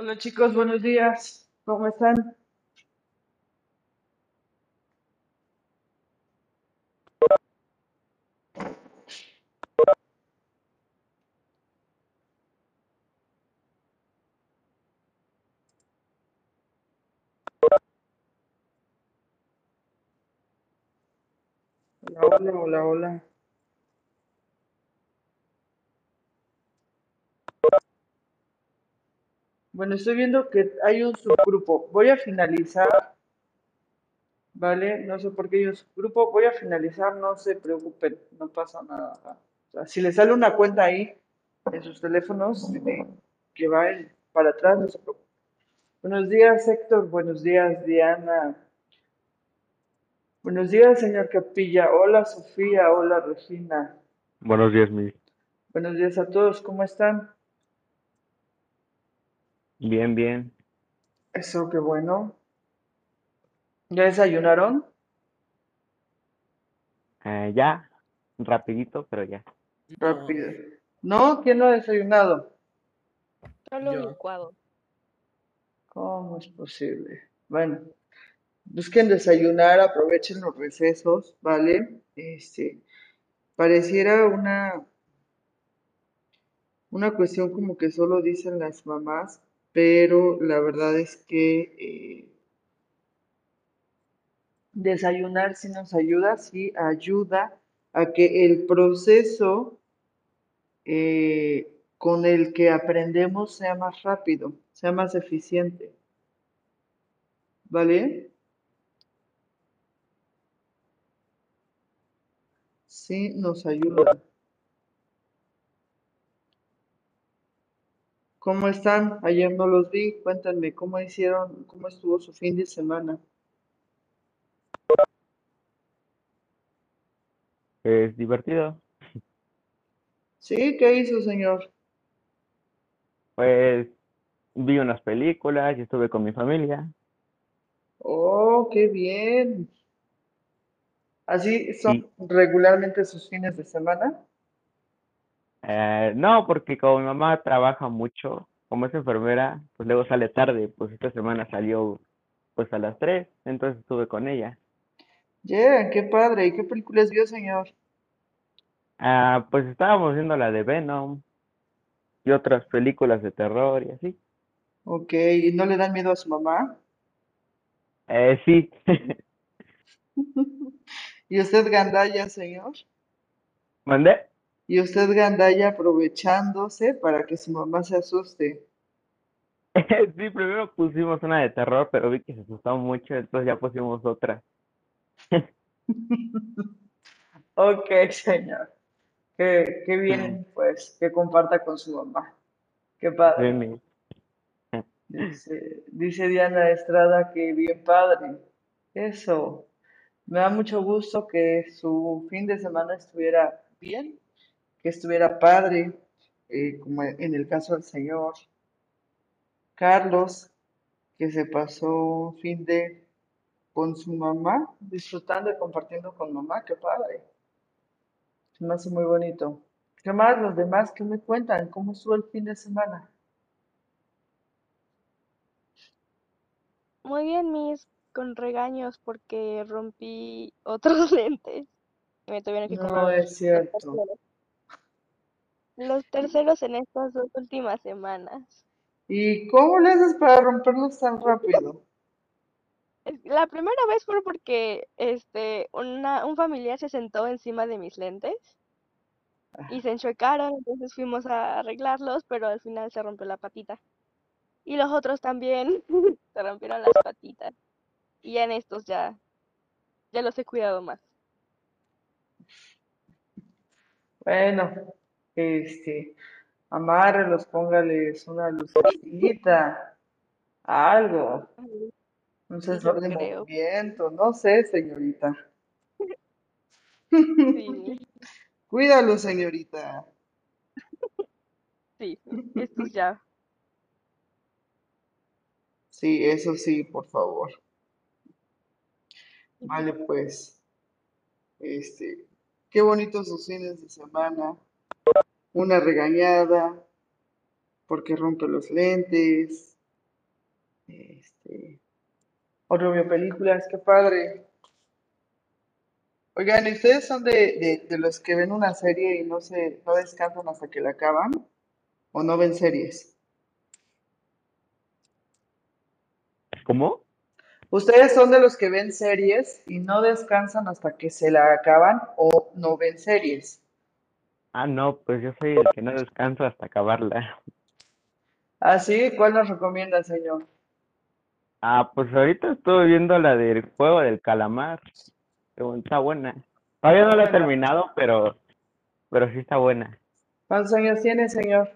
Hola chicos, buenos días. ¿Cómo están? Hola, hola, hola, hola. Bueno, estoy viendo que hay un subgrupo. Voy a finalizar, ¿vale? No sé por qué hay un subgrupo. Voy a finalizar, no se preocupen, no pasa nada. O sea, si les sale una cuenta ahí en sus teléfonos eh, que va para atrás, no se preocupen. Buenos días, Héctor. Buenos días, Diana. Buenos días, señor Capilla. Hola, Sofía. Hola, Regina. Buenos días, Miss. Buenos días a todos. ¿Cómo están? Bien, bien. Eso, qué bueno. ¿Ya desayunaron? Eh, ya, rapidito, pero ya. Rápido. ¿No? ¿Quién no ha desayunado? Solo un Yo. licuado. ¿Cómo es posible? Bueno, busquen desayunar, aprovechen los recesos, ¿vale? Este, pareciera una, una cuestión como que solo dicen las mamás, pero la verdad es que eh, desayunar sí nos ayuda, sí ayuda a que el proceso eh, con el que aprendemos sea más rápido, sea más eficiente, ¿vale? Sí, nos ayuda. ¿Cómo están? Ayer no los vi. Cuéntenme cómo hicieron, cómo estuvo su fin de semana. Es divertido. Sí, ¿qué hizo, señor? Pues vi unas películas y estuve con mi familia. Oh, qué bien. ¿Así son regularmente sus fines de semana? Eh, no, porque como mi mamá trabaja mucho, como es enfermera, pues luego sale tarde. Pues esta semana salió pues a las 3, entonces estuve con ella. Yeah, qué padre. ¿Y qué películas vio, señor? Ah, pues estábamos viendo la de Venom y otras películas de terror y así. Ok, ¿y no le dan miedo a su mamá? Eh, sí. ¿Y usted gandalla, señor? ¿Mandé? ¿Y usted gandalla aprovechándose para que su mamá se asuste? Sí, primero pusimos una de terror, pero vi que se asustó mucho, entonces ya pusimos otra. Ok, señor. Qué, qué bien, pues, que comparta con su mamá. Qué padre. Dice, dice Diana Estrada que bien padre. Eso. Me da mucho gusto que su fin de semana estuviera bien, que estuviera padre, eh, como en el caso del señor Carlos, que se pasó un fin de con su mamá, disfrutando y compartiendo con mamá. Qué padre. Se me hace muy bonito. ¿Qué más? Los demás, ¿qué me cuentan? ¿Cómo estuvo el fin de semana? Muy bien, mis, con regaños porque rompí otros lentes me tuvieron que No es cierto. Los terceros en estas dos últimas semanas. ¿Y cómo le haces para romperlos tan rápido? La primera vez fue porque este, una, un familiar se sentó encima de mis lentes y se enchuecaron, entonces fuimos a arreglarlos, pero al final se rompió la patita. Y los otros también se rompieron las patitas. Y ya en estos ya, ya los he cuidado más. Bueno, este, amárrelos, póngales una lucecita, algo, un sensor de creo. movimiento, no sé, señorita. Sí, Cuídalo, señorita. sí. Estos ya. Sí, eso sí, por favor. Vale, pues, este, qué bonitos sus fines de semana. Una regañada porque rompe los lentes. Este, otro vio películas, qué padre. Oigan, ¿y ustedes son de, de, de los que ven una serie y no se, no descansan hasta que la acaban? ¿O no ven series? ¿Cómo? ¿Ustedes son de los que ven series y no descansan hasta que se la acaban o no ven series? Ah, no, pues yo soy el que no descanso hasta acabarla. ¿Ah, sí? ¿Cuál nos recomienda, señor? Ah, pues ahorita estuve viendo la del juego del calamar. Está buena. Todavía no la he terminado, pero, pero sí está buena. ¿cuántos años tiene, señor?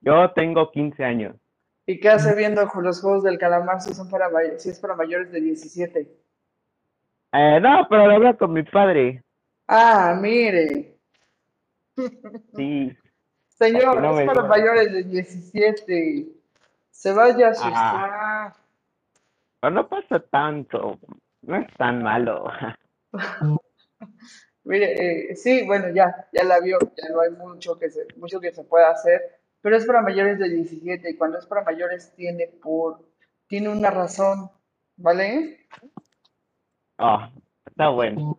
Yo tengo 15 años. ¿Y qué hace viendo los juegos del calamar si son para si es para mayores de 17? Eh, no, pero lo hablo con mi padre. Ah, mire, Sí, señor, no es para mayores de 17. Se vaya a Ah, asustar. pero no pasa tanto. No es tan malo. Mire, eh, sí, bueno, ya, ya la vio, ya no hay mucho que se, mucho que se pueda hacer, pero es para mayores de 17 y cuando es para mayores tiene por, tiene una razón, ¿vale? Oh, está bueno.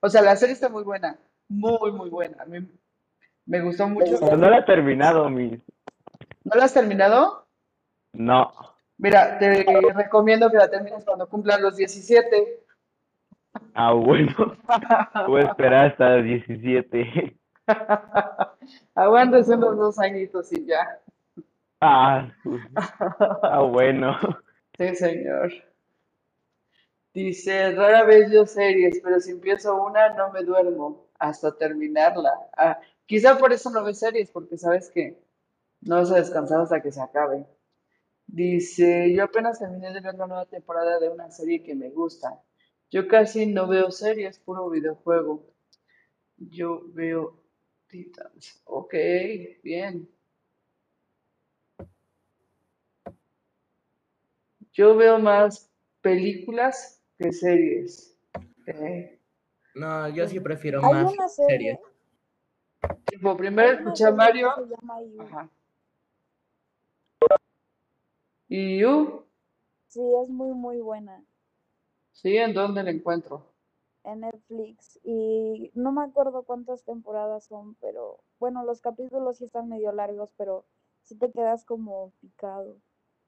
O sea, la serie está muy buena, muy, muy buena. A mí me gustó mucho. Pero no la he terminado, mis. ¿No la has terminado? No. Mira, te recomiendo que la termines cuando cumplan los 17. Ah, bueno. Voy a esperar hasta los 17. Aguántese unos dos añitos y ya. Ah, ah, bueno. Sí, señor. Dice, rara vez yo series, pero si empiezo una no me duermo hasta terminarla. Ah, quizá por eso no ves series, porque sabes que no vas a descansar hasta que se acabe. Dice, yo apenas terminé de ver la nueva temporada de una serie que me gusta. Yo casi no veo series, puro videojuego. Yo veo Titans. Ok, bien. Yo veo más películas que series. Ok. No, yo sí prefiero Hay más una serie, series. Tipo, primero escuché a Mario. Ajá. ¿Y you? Sí, es muy, muy buena Sí, ¿en dónde la encuentro? en Netflix. Y no me acuerdo cuántas temporadas son, pero bueno, los capítulos sí están medio largos, pero sí te quedas como picado.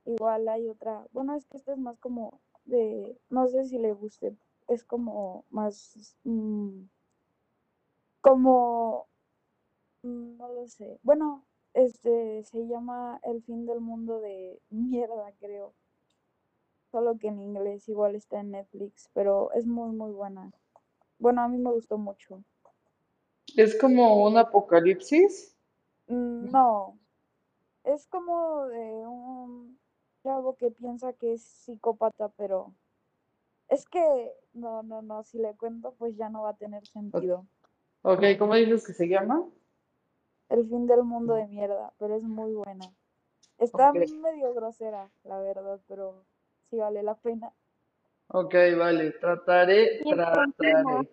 Igual hay otra, bueno, es que este es más como de, no sé si le guste, es como más, mm, como, mm, no lo sé. Bueno, este se llama El fin del mundo de mierda, creo. Solo que en inglés igual está en Netflix, pero es muy, muy buena. Bueno, a mí me gustó mucho. ¿Es como un apocalipsis? Mm, No, es como de un chavo que piensa que es psicópata, pero es que, no, no, no, si le cuento, pues ya no va a tener sentido. Ok, ¿cómo dices que se llama? El fin del mundo de mierda, pero es muy buena. Está Ok, medio grosera, la verdad, pero sí vale la pena. ok, vale. Trataré, trataré.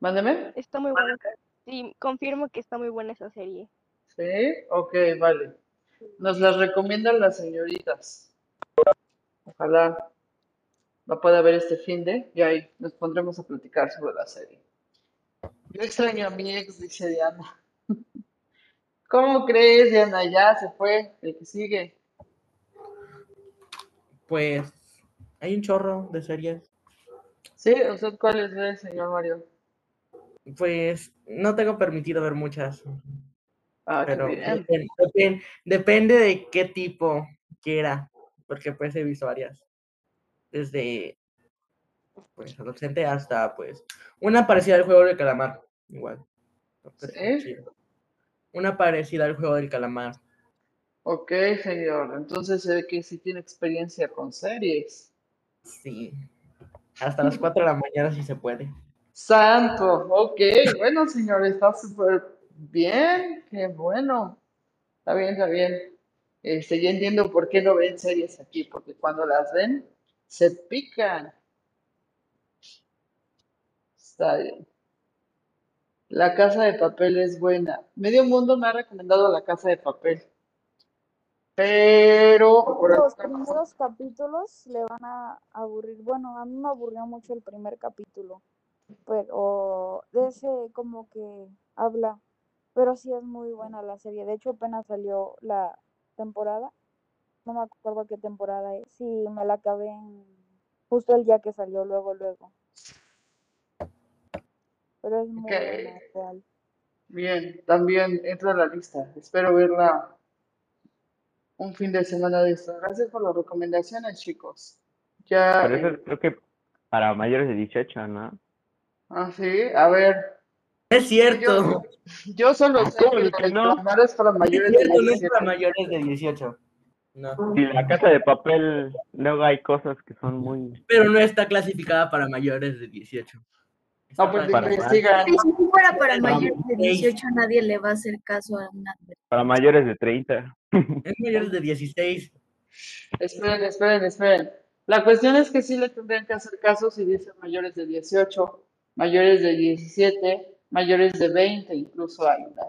Mándeme. está muy buena. Sí, confirmo que está muy buena esa serie. Sí, ok, vale. Nos las recomiendan las señoritas. Ojalá la pueda ver este fin de y ahí nos pondremos a platicar sobre la serie. Yo extraño a mi ex, dice Diana. ¿Cómo crees, Diana? Ya se fue, el que sigue. Pues hay un chorro de series. ¿Sí? ¿Usted cuáles ve, señor Mario? Pues no tengo permitido ver muchas, Ah, pero bien. depen- depen- depende de qué tipo quiera, porque pues he visto varias. Desde pues adolescente hasta pues una parecida al juego del calamar, igual. Una parecida al juego del calamar. Ok, señor. Entonces se ve que sí tiene experiencia con series. Sí. Hasta las 4 de la mañana si se puede. Santo, ok. Bueno, señor, está súper bien. Qué bueno. Está bien, está bien. Este, ya entiendo por qué no ven series aquí, porque cuando las ven, se pican. Está bien. La Casa de Papel es buena. Medio mundo me ha recomendado La Casa de Papel. pero Los primeros capítulos le van a aburrir. Bueno, a mí me aburrió mucho el primer capítulo, pero de ese como que habla. Pero sí es muy buena la serie. De hecho, apenas salió la temporada. No me acuerdo qué temporada es. Sí, me la acabé en justo el día que salió, luego, luego. Pero es muy Ok. buena, real. Bien, también entra a la lista. Espero verla un fin de semana de esto. Gracias por las recomendaciones, chicos. Ya, Pero eso eh, creo que para mayores de 18, ¿no? ah, sí, a ver, Es cierto. yo, yo solo sé ¿Cómo que que no? Para Es mayores de no es 17. para mayores de 18. No. Y la casa de papel, luego hay cosas que son muy... Pero no está clasificada para mayores de 18. Está No, pues para- Para investigan. Y si fuera para mayores de 18, nadie le va a hacer caso a una. Para mayores de 30. Es mayores de 16. Esperen, esperen, esperen. La cuestión es que sí le tendrían que hacer caso si dicen mayores de 18, mayores de 17, mayores de 20, incluso hay una-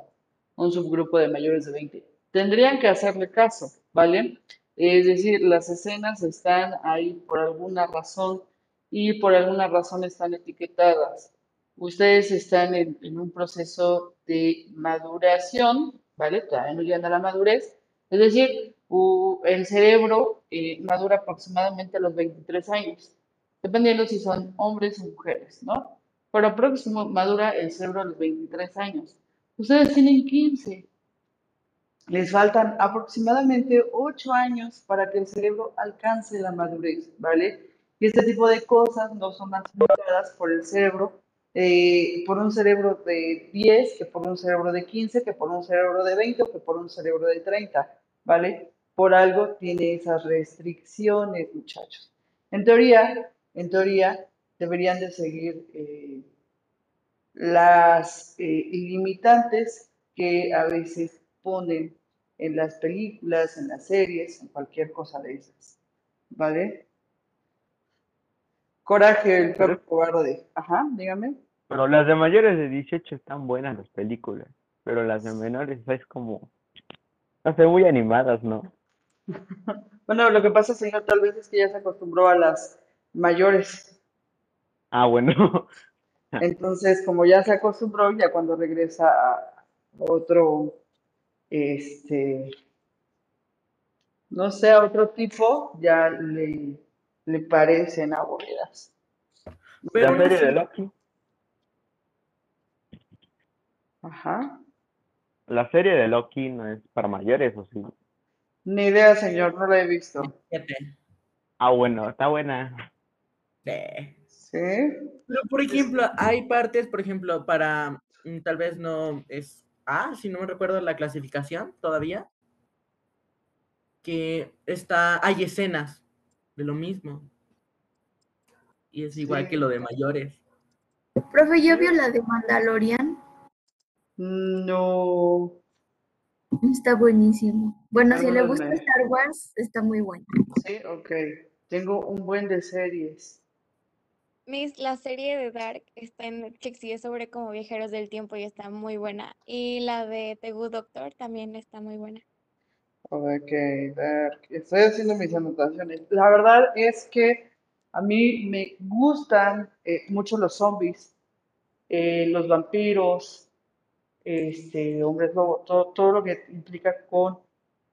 un subgrupo de mayores de 20. Tendrían que hacerle caso, ¿vale? Es decir, las escenas están ahí por alguna razón y por alguna razón están etiquetadas. Ustedes están en, un proceso de maduración, ¿vale? Todavía no llegan a la madurez. Es decir, el cerebro eh, madura aproximadamente a los 23 años, dependiendo si son hombres o mujeres, ¿no? Pero próximo madura el cerebro a los 23 años. Ustedes tienen 15. Les faltan aproximadamente 8 años para que el cerebro alcance la madurez, ¿vale? Y este tipo de cosas no son afectadas por el cerebro, eh, por un cerebro de 10, que por un cerebro de 15, que por un cerebro de 20 o que por un cerebro de 30, ¿vale? Por algo tiene esas restricciones, muchachos. En teoría, en teoría, deberían de seguir eh, las eh, limitantes que a veces ponen en las películas, en las series, en cualquier cosa de esas. ¿Vale? Coraje, el perro cobarde. Ajá, dígame. Pero las de mayores de 18 están buenas las películas. Pero las de menores es como... No sé, muy animadas, ¿no? Bueno, lo que pasa, señor, tal vez es que ya se acostumbró a las mayores. Ah, bueno. Entonces, como ya se acostumbró, ya cuando regresa a otro, este, no sé, a otro tipo, ya le, le parecen aburridas. Pero la serie de. Loki. Ajá. La serie de Loki no es para mayores, ¿o sí? Ni idea, señor, no la he visto. Ah, bueno, está buena. Sí. ¿Sí? Pero, por ejemplo, hay partes, por ejemplo, para, mm, tal vez no es A, si no me recuerdo la clasificación todavía, que está, hay escenas de lo mismo. Y es igual Sí. que lo de mayores. Profe, ¿ya vio la de Mandalorian? No. Está buenísimo. Bueno, si le gusta me- Star Wars, está muy bueno. Sí, ok. Tengo un buen de series. Miss, la serie de Dark está en Netflix y sobre como viajeros del tiempo y está muy buena. Y la de The Good Doctor también está muy buena. Ok, ver, estoy haciendo mis anotaciones. La verdad es que a mí me gustan eh, mucho los zombies, eh, los vampiros, este, hombres lobo, todo, todo lo que implica con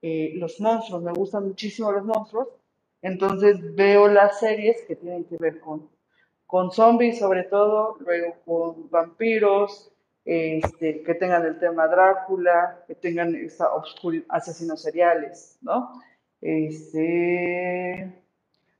eh, los monstruos. Me gustan muchísimo los monstruos. Entonces veo las series que tienen que ver con, con zombies sobre todo, luego con vampiros, este, que tengan el tema Drácula, que tengan esta asesinos seriales, ¿no? Este,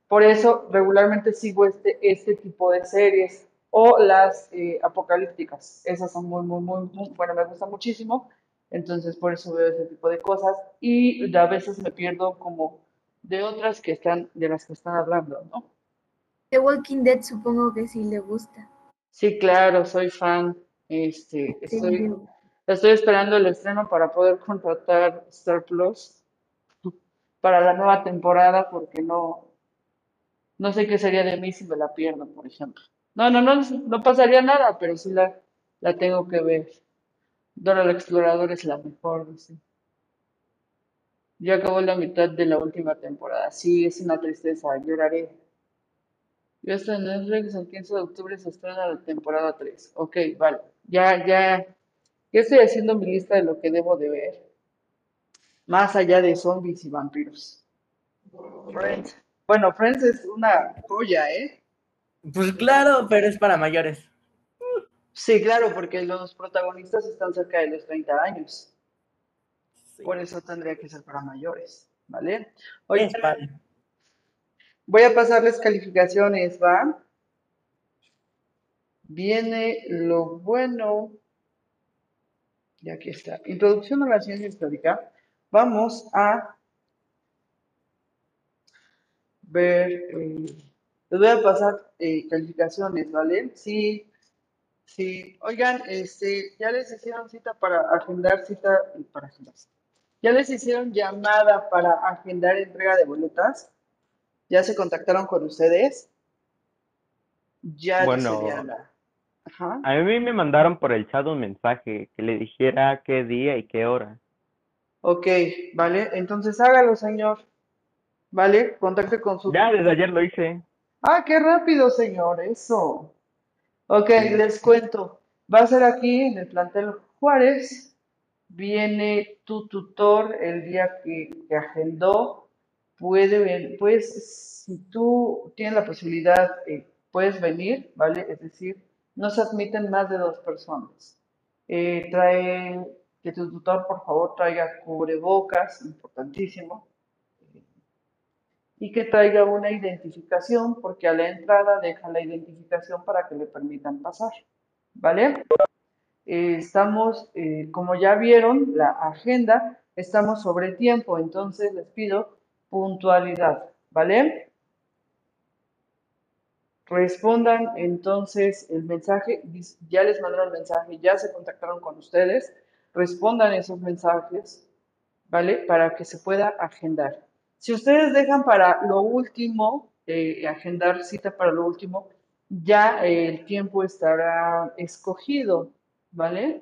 por eso regularmente sigo este, este tipo de series o las eh, apocalípticas. Esas son muy, muy, muy, muy, bueno, me gustan muchísimo. Entonces por eso veo ese tipo de cosas y a veces me pierdo como de otras que están, de las que están hablando, ¿no? The Walking Dead supongo que sí le gusta. Sí, claro, soy fan. Este, estoy, esperando el estreno para poder contratar Star Plus para la nueva temporada porque no, no sé qué sería de mí si me la pierdo, por ejemplo. No, no, no, no pasaría nada, pero sí la, la tengo que ver. Dora la Exploradora es la mejor, sí. Ya acabó la mitad de la última temporada. Sí, es una tristeza, lloraré. Ya está en Netflix, el 15 de octubre se estrena la temporada 3. Ok, vale. Ya, ya, ya estoy haciendo mi lista de lo que debo de ver. Más allá de zombies y vampiros. Friends. Bueno, Friends es una joya, ¿eh? Pues claro, pero es para mayores. Sí, claro, porque los protagonistas están cerca de los 30 años. Sí. Por eso tendría que ser para mayores, ¿vale? Oye, Es. Voy a pasarles calificaciones, ¿va? Viene lo bueno. Y aquí está. Introducción a la ciencia histórica. Vamos a ver. eh, les voy a pasar eh, calificaciones, ¿vale? Sí, sí. Oigan, este, ya les hicieron cita para agendar cita. Para agendar. Ya les hicieron llamada para agendar entrega de boletas. Ya se contactaron con ustedes. Ya Bueno. sería la. Ajá. A mí me mandaron por el chat un mensaje que le dijera qué día y qué hora. Ok, vale. Entonces hágalo, señor. Vale, contacte con su. Ya, desde ayer lo hice. Ah, qué rápido, señor, eso. Ok, Sí. les cuento. Va a ser aquí en el plantel Juárez. Viene tu tutor el día que, que agendó. Puede pues, si tú tienes la posibilidad, eh, puedes venir, ¿vale? Es decir, no se admiten más de dos personas. Eh, trae, que tu tutor, por favor, traiga cubrebocas, importantísimo y que traiga una identificación, porque a la entrada deja la identificación para que le permitan pasar, ¿vale? Eh, estamos, eh, como ya vieron, la agenda, estamos sobre tiempo, entonces les pido puntualidad, ¿vale? Respondan entonces el mensaje, ya les mandaron el mensaje, ya se contactaron con ustedes, respondan esos mensajes, ¿vale? Para que se pueda agendar. Si ustedes dejan para lo último, eh, agendar cita para lo último, ya eh, el tiempo estará escogido, ¿vale?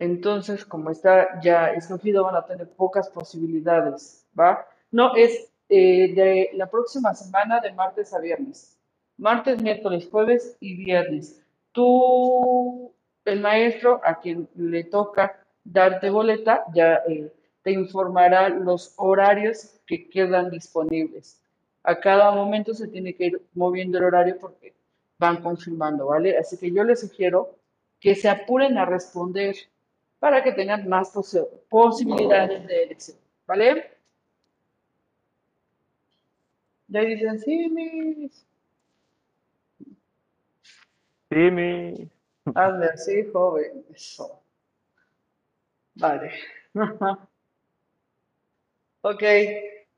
Entonces, como está ya escogido, van a tener pocas posibilidades, ¿va? No, es eh, de la próxima semana de martes a viernes. Martes, miércoles, jueves y viernes. Tú, el maestro a quien le toca darte boleta, ya eh, te informará los horarios que quedan disponibles. A cada momento se tiene que ir moviendo el horario porque van confirmando, ¿vale? Así que yo les sugiero que se apuren a responder para que tengan más posi- posibilidades de elección, ¿vale? Ya dicen, sí, mis. Sí, mi. Hazle así, joven. Eso. Vale. Ok,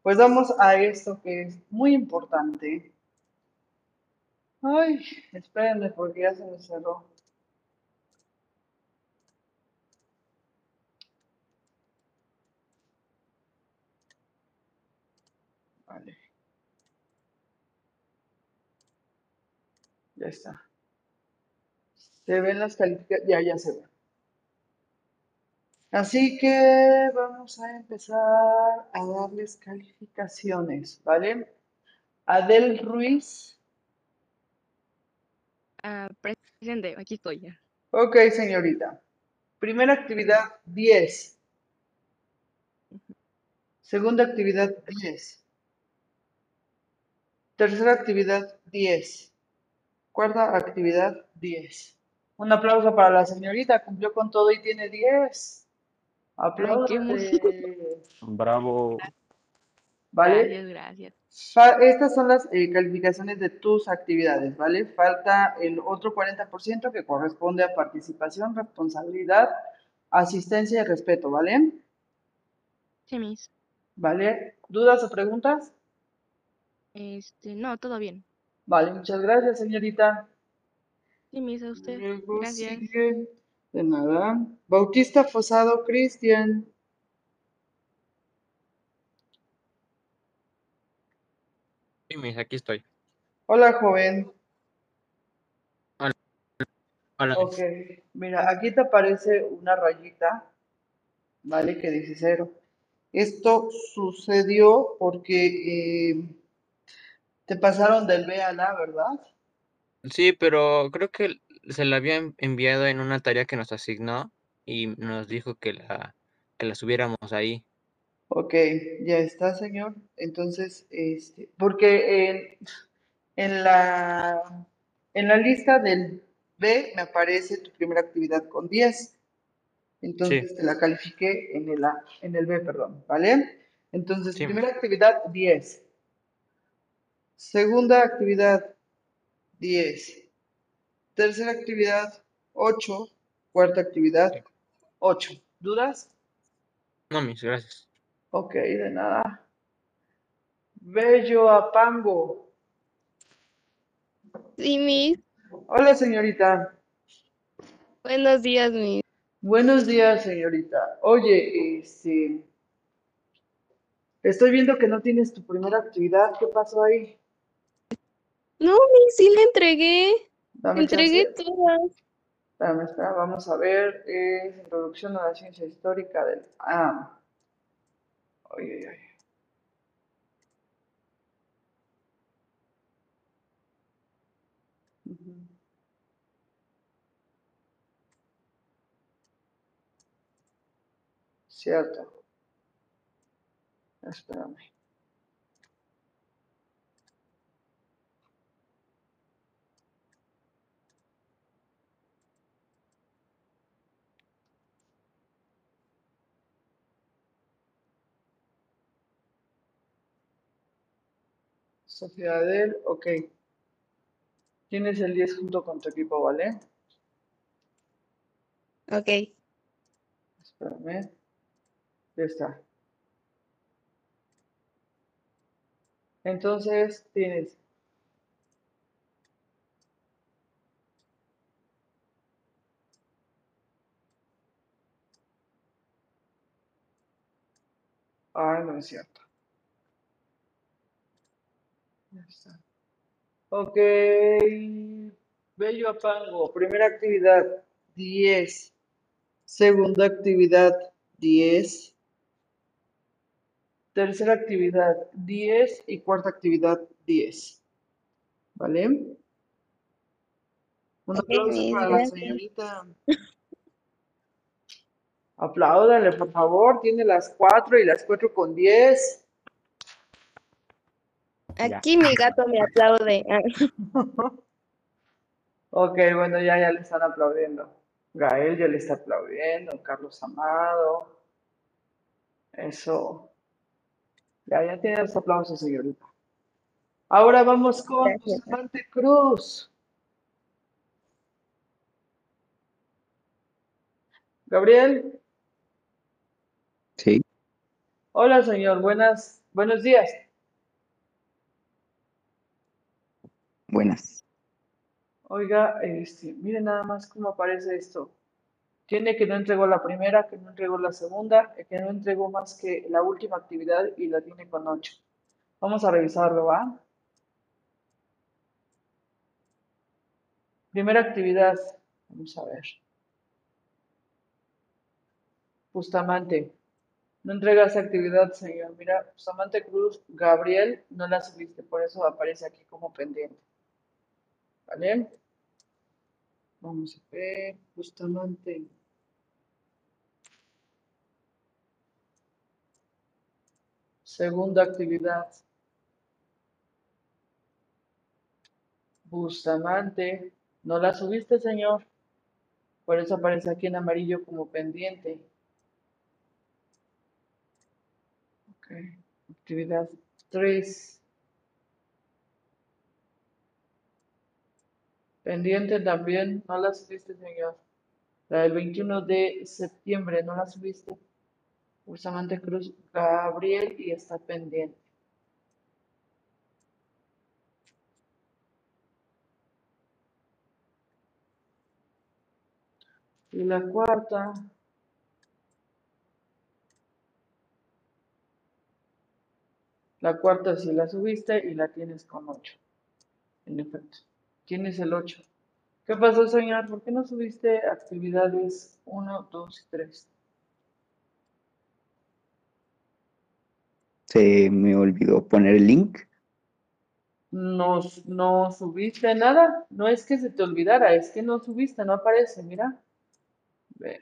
pues vamos a esto que es muy importante. Ay, espérenme porque ya se me cerró. Vale. Ya está. Se ven las calificaciones. Ya, ya se ven. Así que vamos a empezar a darles calificaciones, ¿vale? Adel Ruiz. Ah, presente, aquí estoy ya. Ok, señorita. Primera actividad, 10. Segunda actividad, 10. Tercera actividad, 10. Cuarta actividad, 10. Un aplauso para la señorita, cumplió con todo y tiene 10. Ay, qué emoción. Apláudale. Bravo. ¿Vale? Gracias, gracias. Estas son las eh, calificaciones de tus actividades, ¿vale? Falta el otro 40% que corresponde a participación, responsabilidad, asistencia y respeto, ¿vale? Sí, mis. ¿Vale? ¿Dudas o preguntas? Este, no, todo bien. Vale, muchas gracias, señorita. Sí, mis, a usted. Luego Gracias. sigue, de nada, Bautista Fosado Cristian. Sí, mis, aquí estoy. Hola, joven. Hola, Ok, mira, aquí te aparece una rayita, ¿vale? Que dice cero. Esto sucedió porque eh, te pasaron del B a la, ¿verdad? Sí, pero creo que se la había en- enviado en una tarea que nos asignó y nos dijo que la, que la subiéramos ahí. Ok, ya está, señor. Entonces, este, porque en, en la, en la lista del B me aparece tu primera actividad con 10. Entonces Sí, te la califiqué en el A, en el B, perdón, ¿vale? Entonces, sí, primera actividad 10. Segunda actividad 10. Tercera actividad 8. Cuarta actividad sí. 8. ¿Dudas? No, mis, gracias. Ok, de nada. Bello Apango. Sí, Miss. Hola, señorita. Buenos días, Miss. Buenos días, señorita. Oye, este, estoy viendo que no tienes tu primera actividad. ¿Qué pasó ahí? No, Miss, sí la entregué. Dame Entregué chance. todas. Espérame, espera, vamos a ver. Es Introducción a la ciencia histórica del... Ah, ay. Ujú, Cierto. Espérame. Sofía Adel, ok. Tienes el 10 junto con tu equipo, ¿vale? Ok. Espérame. Ya está. Entonces tienes Ah, no es cierto. Ya está. Ok. Bello Apango. Primera actividad, 10. Segunda actividad, 10. Tercera actividad, 10. Y cuarta actividad, 10. ¿Vale? Un aplauso para la señorita. Apláudale, por favor. Tiene las 4 y las 4 con 10. Ya. Aquí mi gato me aplaude. Ok, bueno, ya, ya le están aplaudiendo. Gael ya le está aplaudiendo, Carlos Amado. Eso. Ya, ya tiene los aplausos, señorita. Ahora vamos con. Bustamante Cruz. Gabriel. Sí, Hola, señor. Buenas, buenos días. Buenas. Oiga, este, mire nada más cómo aparece esto. Tiene que no entregó la primera, que no entregó la segunda, que no entregó más que la última actividad y la tiene con ocho. Vamos a revisarlo, ¿va? Primera actividad, vamos a ver. Bustamante. No entrega esa actividad, señor. Mira, Bustamante Cruz, Gabriel, no la subiste, por eso aparece aquí como pendiente. ¿Vale? Vamos a ver, Bustamante. Segunda actividad. Bustamante. No la subiste, señor. Por eso aparece aquí en amarillo como pendiente. Ok. Actividad 3. Pendiente también. No la subiste, señor. La del 21 de septiembre. No la subiste. Bustamante Cruz Gabriel y está pendiente. Y la cuarta. La cuarta sí la subiste y la tienes con 8. En efecto. Tienes el 8. ¿Qué pasó, señor? ¿Por qué no subiste actividades 1, 2 y 3? Se me olvidó poner el link. No, no subiste nada. No es que se te olvidara, es que no subiste, no aparece, mira. Ve.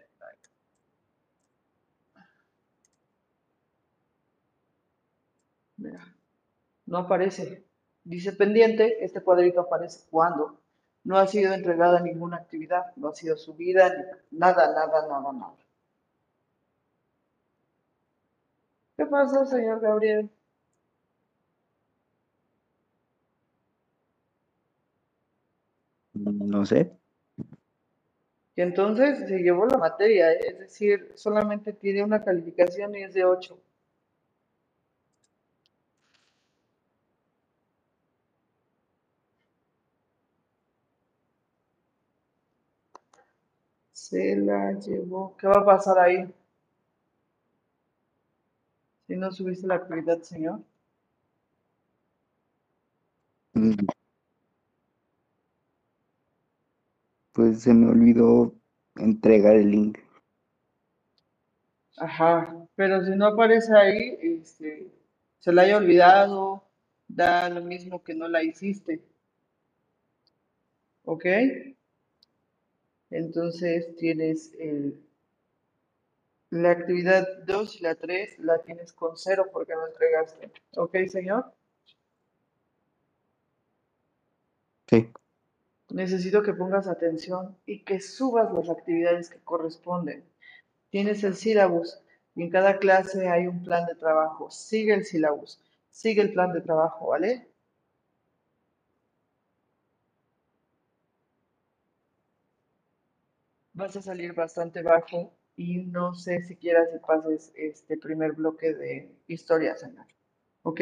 Mira, no aparece. Dice pendiente, este cuadrito aparece cuando no ha sido entregada ninguna actividad, no ha sido subida, nada, nada, nada, nada. ¿Qué pasa, señor Gabriel? No sé. Que entonces se llevó la materia, es decir, solamente tiene una calificación y es de 8. Se la llevó. ¿Qué va a pasar ahí? Si no subiste la actividad, señor. Mm, Pues se me olvidó entregar el link. Ajá, pero si no aparece ahí, este, se la haya olvidado, da lo mismo que no la hiciste. ¿Ok? Entonces tienes el, la actividad 2 y la 3 la tienes con cero porque no entregaste. ¿Ok, señor? Sí. Necesito que pongas atención y que subas las actividades que corresponden. Tienes el sílabus y en cada clase hay un plan de trabajo. Sigue el sílabus, sigue el plan de trabajo, ¿vale? Vas a salir bastante bajo y no sé si quieras que pases este primer bloque de historia, señor. ¿Ok?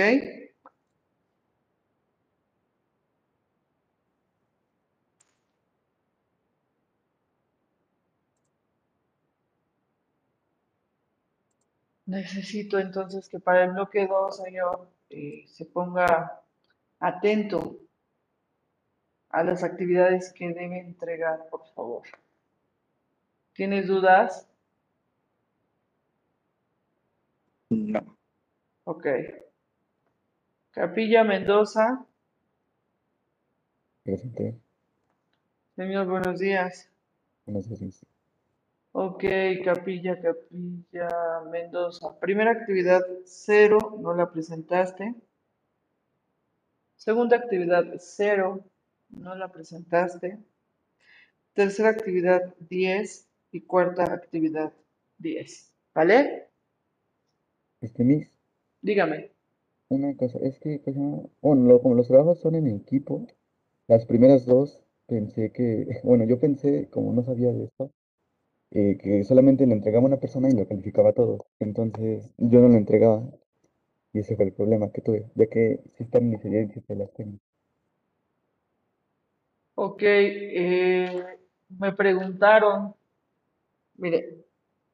Necesito entonces que para el bloque 2, señor, eh, se ponga atento a las actividades que debe entregar, por favor. ¿Tienes dudas? No. Ok. Capilla Mendoza. Presente. Señor, buenos días. Buenos días. Ok, Capilla, Capilla Mendoza. Primera actividad, cero, no la presentaste. Segunda actividad, cero, no la presentaste. Tercera actividad, 10. Y cuarta actividad, 10. ¿Vale? Este, Miss, Dígame. una cosa, es que, ¿cómo se llama? Bueno, lo- como los trabajos son en equipo, las primeras dos pensé que, bueno, yo pensé, como no sabía de esto, eh, que solamente le entregaba a una persona y lo calificaba a todos. Entonces, yo no lo entregaba y ese fue el problema que tuve, ya que sí están mis evidencias de las tengo. Ok, eh, me preguntaron, mire,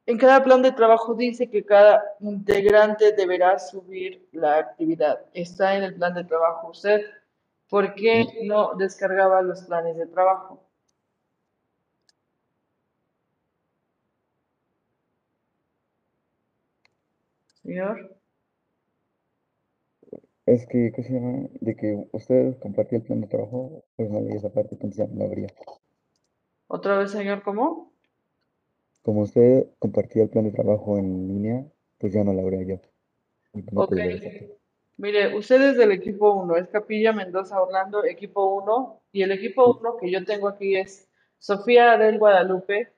en cada plan de trabajo dice que cada integrante deberá subir la actividad. Está en el plan de trabajo. ¿Usted por qué no descargaba los planes de trabajo? Señor, Es que, ¿qué se llama? De que ustedes compartían el plan de trabajo, pues no leí esa parte, entonces no habría. otra vez, señor, ¿cómo? Como usted compartía el plan de trabajo en línea, pues ya no lo habría yo. No Ok, mire, usted es del equipo 1, es Capilla Mendoza Orlando, equipo 1, y el equipo 1 que yo tengo aquí es Sofía del Guadalupe,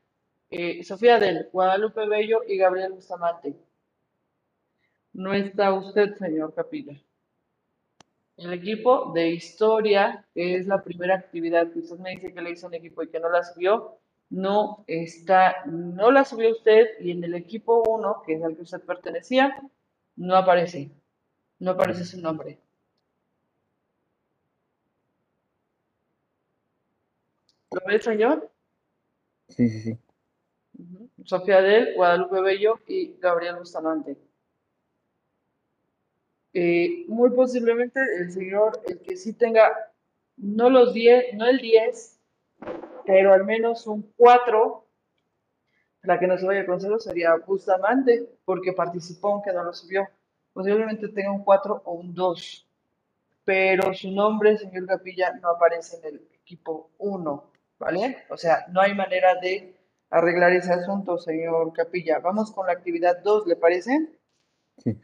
eh, Sofía del Guadalupe Bello y Gabriel Bustamante. No está usted, señor Capilla. El equipo de historia, que es la primera actividad que usted me dice que le hizo un equipo y que no la subió, no está, no la subió usted y en el equipo 1, que es al que usted pertenecía, no aparece, no aparece su nombre. ¿Lo ve, señor? Sí, sí, sí. Sofía del, Guadalupe Bello y Gabriel Bustamante. Eh, muy posiblemente el señor, el que sí tenga, no los 10, no el 10, pero al menos un 4, la que no se vaya con cero sería Bustamante, porque participó aunque no lo subió. Posiblemente tenga un 4 o un 2, pero su nombre, señor Capilla, no aparece en el equipo 1, ¿vale? O sea, no hay manera de arreglar ese asunto, señor Capilla. Vamos con la actividad 2, ¿le parece? Sí.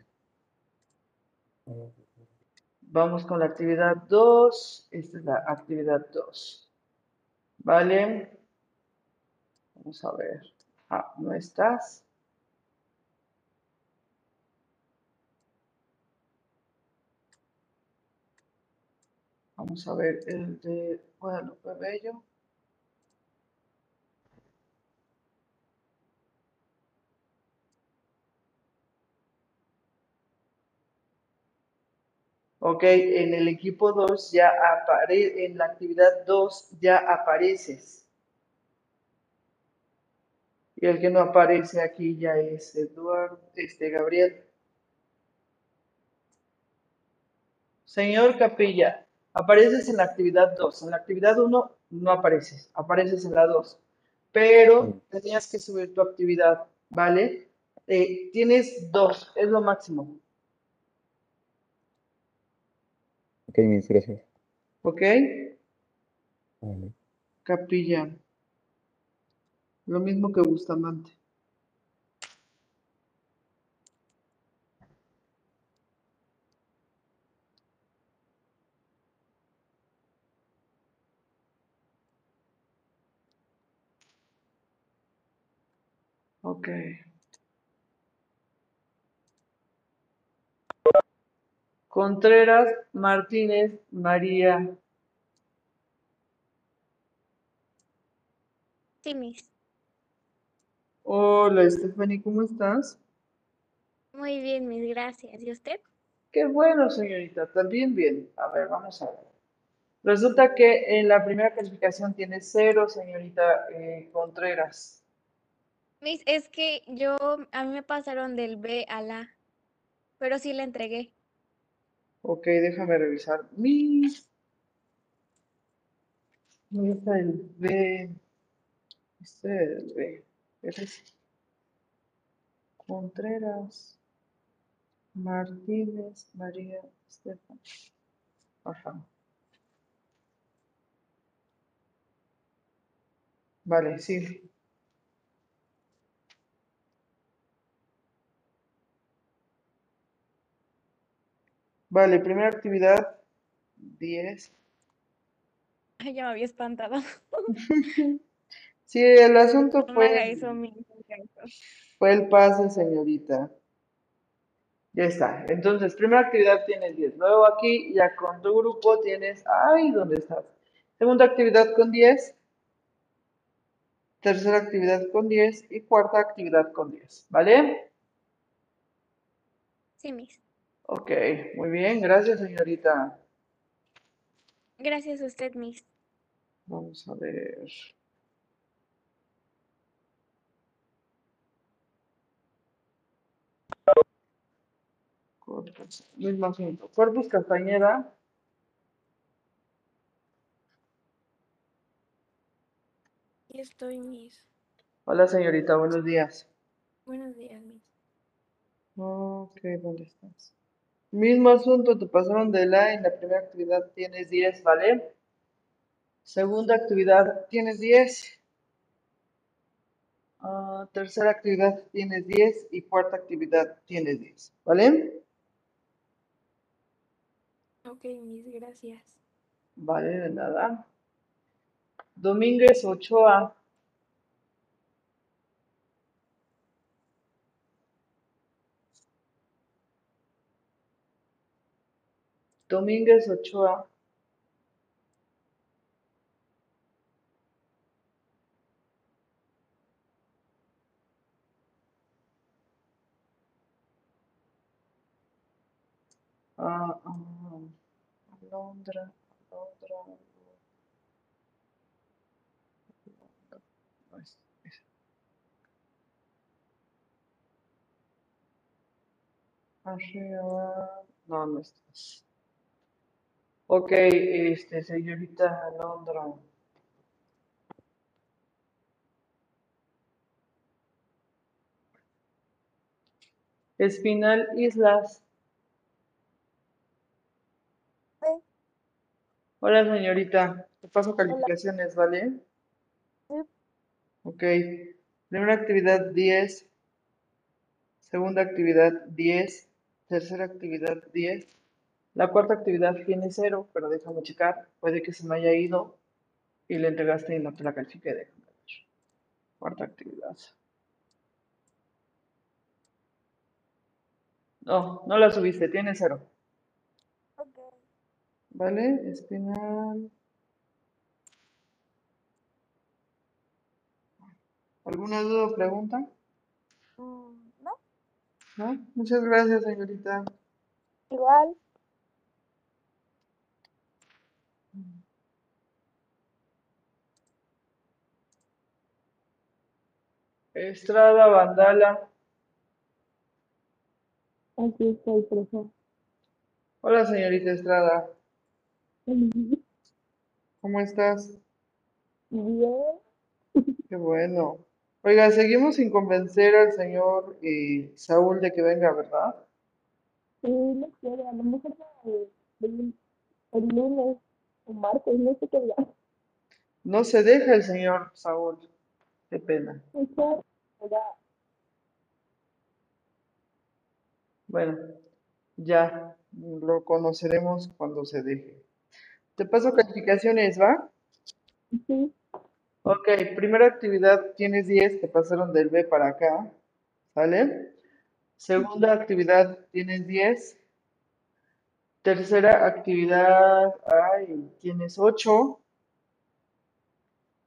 Vamos con la actividad 2. Esta es la actividad 2. ¿Vale? Vamos a ver. Ah, no estás. Vamos a ver el de Guadalupe Bello. Ok, en el equipo 2 ya aparece, en la actividad 2 ya apareces. Y el que no aparece aquí ya es Eduardo, este Gabriel. Señor Capilla, apareces en la actividad 2. En la actividad 1 no apareces, apareces en la 2. Pero tenías que subir tu actividad, ¿vale? Eh, tienes dos, es lo máximo. Ok, mis, gracias. ¿Ok? Vale. Capilla. Lo mismo que Bustamante. Ok. Contreras, Martínez, María. Sí, Miss. Hola, Stephanie, ¿cómo estás? Muy bien, Miss, gracias. ¿Y usted? Qué bueno, señorita, también bien. A ver, vamos a ver. Resulta que en la primera calificación tiene cero, señorita eh, Contreras. Miss, es que yo, a mí me pasaron del B a la, pero sí la entregué. Ok, déjame revisar. Mis. ¿Dónde está el B? Este es el B. Eres Contreras, Martínez, María, Estefan. Ajá. Vale, sí. Vale, primera actividad, 10. Ay, ya me había espantado. Sí, el asunto No fue, eso, fue el pase, señorita. Ya está. Entonces, primera actividad tienes 10. Luego aquí, ya con tu grupo tienes... ¡Ay! ¿Dónde estás? Segunda actividad con 10. Tercera actividad con 10. Y cuarta actividad con 10. ¿Vale? Sí, Miss. Ok, muy bien. Gracias, señorita. Gracias a usted, Miss. Vamos a ver. Corpus, mismo asunto. Corpus Castañeda. Aquí estoy, Miss. Hola, señorita. Buenos días. Buenos días, Miss. Ok, ¿dónde estás? Mismo asunto, te pasaron de la, en la primera actividad tienes 10, ¿vale? Segunda actividad tienes 10. Ah, tercera actividad tienes 10 y cuarta actividad tienes 10, ¿vale? Ok, Miss, gracias. Vale, de nada. Domínguez Ochoa. Domínguez Ochoa. Ah, ah. No es- es- Arriba. No, no estás. Ok, este, señorita Alondra. Espinal Islas. Sí. Hola, señorita. Te paso calificaciones, Hola. ¿vale? Sí. Ok. Primera actividad 10. Segunda actividad 10. Tercera actividad 10 la cuarta actividad tiene 0, pero déjame checar. Puede que se me haya ido y le entregaste y no te la califiqué. Déjame ver. Cuarta actividad. No, no la subiste, tiene 0. Ok. ¿Vale? Espinal. ¿Alguna duda o pregunta? Mm, ¿No? ¿No? Muchas gracias, señorita. Igual. Estrada Vandala. Aquí estoy, profesor. Hola, señorita Estrada. Bien. ¿Cómo estás? Qué bueno. Oiga, seguimos sin convencer al señor eh, Saúl de que venga, ¿verdad? Sí, no quiere, a lo mejor el, el, el lunes o martes, no sé qué día. No se deja el señor Saúl. Qué pena. Bueno, ya lo conoceremos cuando se deje. Te paso calificaciones, ¿va? sí, Ok, primera actividad tienes 10, te pasaron del B para acá, ¿sale? Segunda actividad tienes 10. Tercera actividad, ay, tienes 8.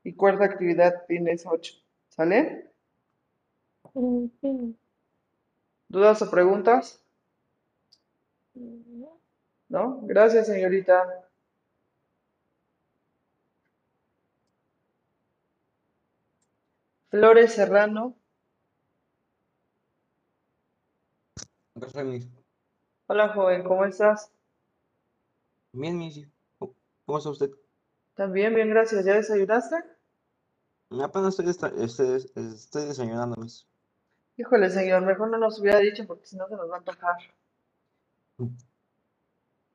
Y cuarta actividad tienes 8, ¿sale? sí, ¿Dudas o preguntas? no, ¿No? Gracias, señorita. Flores Serrano. Soy, Miss. Hola, joven, ¿cómo estás? Bien, Miss. ¿Cómo cómo está usted? También, bien, gracias. ¿Ya desayunaste? Apenas estoy, estoy, estoy desayunando, Miss. Híjole, señor, mejor no nos hubiera dicho porque si no se nos va a antojar.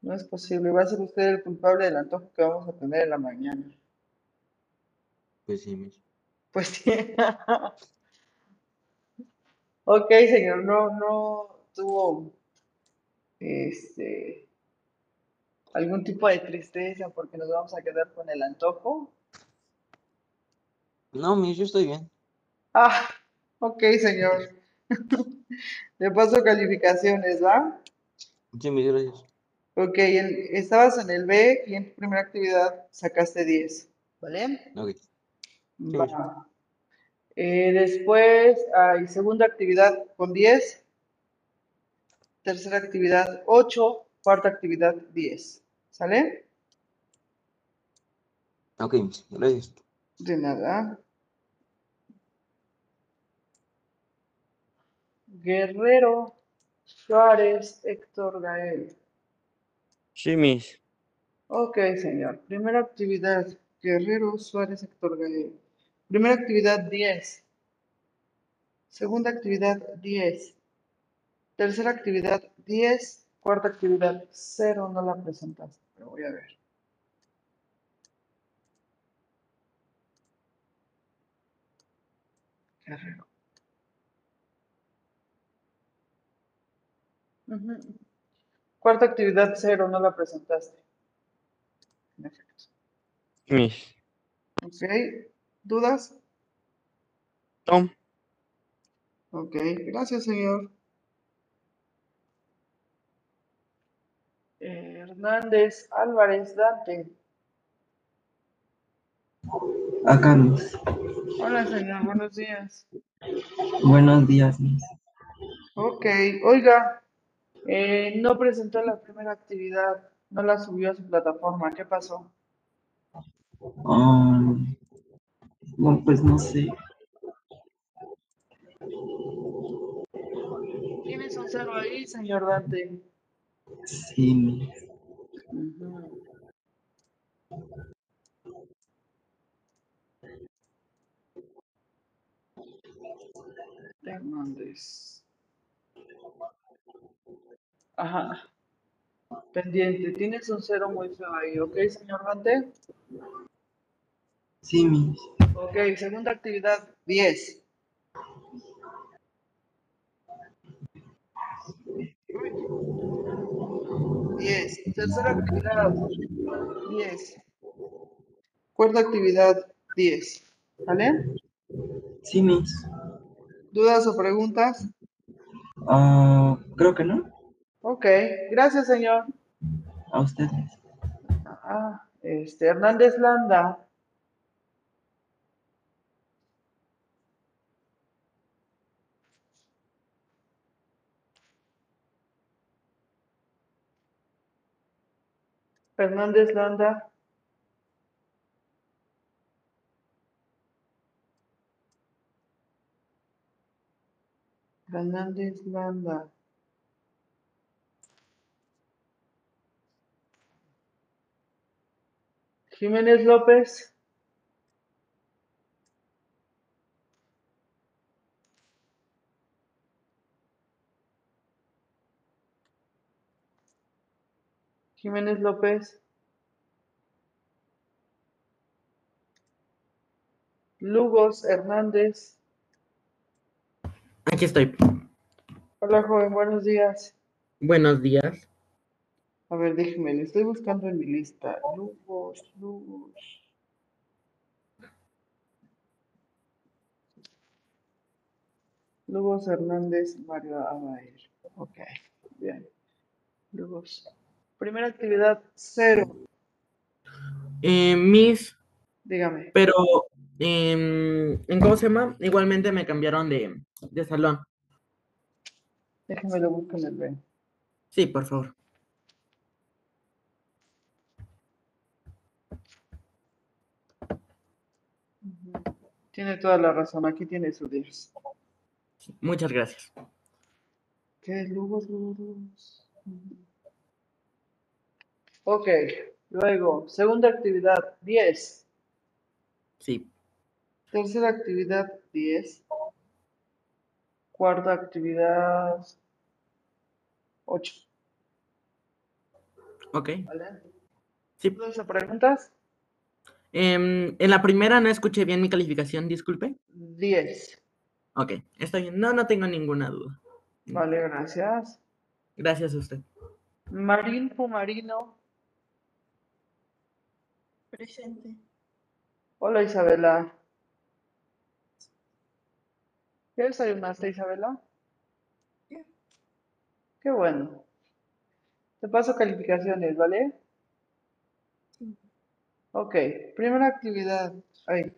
No es posible. Va a ser usted el culpable del antojo que vamos a tener en la mañana. Pues sí, Miss. Pues sí. Ok, señor, no, no tuvo este algún tipo de tristeza porque nos vamos a quedar con el antojo. No, Miss, yo estoy bien. Ah, ok, señor. Le paso calificaciones, ¿va? Sí, Miss, gracias. Ok, estabas en el B y en tu primera actividad sacaste 10, ¿vale? Ok. Sí. Eh, después hay segunda actividad con 10, tercera actividad 8, cuarta actividad 10, ¿sale? Ok, Miss, gracias. De nada. Guerrero, Suárez, Héctor Gael. Sí, Miss. Ok, señor. Primera actividad, Guerrero, Suárez, Héctor Gael. Primera actividad 10. Segunda actividad 10. Tercera actividad 10. Cuarta actividad 0. No la presentaste, pero voy a ver. Guerrero. Cuarta actividad 0. No la presentaste. En efecto. Miss. Ok. ¿Dudas? No. Ok. Gracias, señor. Eh, Hernández Álvarez Dante. Acá, Miss. Hola, señor. Buenos días. Buenos días, Miss. Ok. Oiga, eh, no presentó la primera actividad. No la subió a su plataforma. ¿Qué pasó? Um, no, pues no sé. Tienes un cero ahí, señor Dante. Sí. Hernández. Ajá. Pendiente. Tienes un cero muy feo ahí, ¿ok, señor Dante? Sí, Miss. Ok, segunda actividad, 10. Diez. Tercera actividad, 10. Cuarta actividad, 10. ¿Vale? Sí, Miss. ¿Dudas o preguntas? Ah, creo que no. Ok, gracias, señor. A ustedes. Ah, este, Hernández Landa. Fernández Landa. Fernández Landa. Jiménez López. Jiménez López. Lugos Hernández. Aquí estoy. Hola, joven, buenos días. Buenos días. A ver, déjeme, le estoy buscando en mi lista. Lugos, Lugos. Lugos Hernández, Mario Abair. Ok, bien. Lugos. Primera actividad, cero. Eh, Miss, Dígame. pero em, ¿en cómo se llama? Igualmente me cambiaron de, de salón. Déjeme lo busco en el B. Sí, por favor. Tiene toda la razón, aquí tiene su 10. Muchas gracias. ¿Qué Lugos. Ok, luego, segunda actividad, 10. Sí. Tercera actividad, 10. Cuarta actividad, 8. Ok. ¿Vale? Sí. ¿Dudas o preguntas? Em, en la primera no escuché bien mi calificación, disculpe. 10. Ok, está bien. No, no tengo ninguna duda. Vale, gracias. Gracias a usted. Marín Pumarino. Presente. Hola, Isabela. ¿Qué desayunaste, Isabela? ¿Qué? Qué bueno. Te paso calificaciones, ¿vale? Sí. Ok, primera actividad. Ay.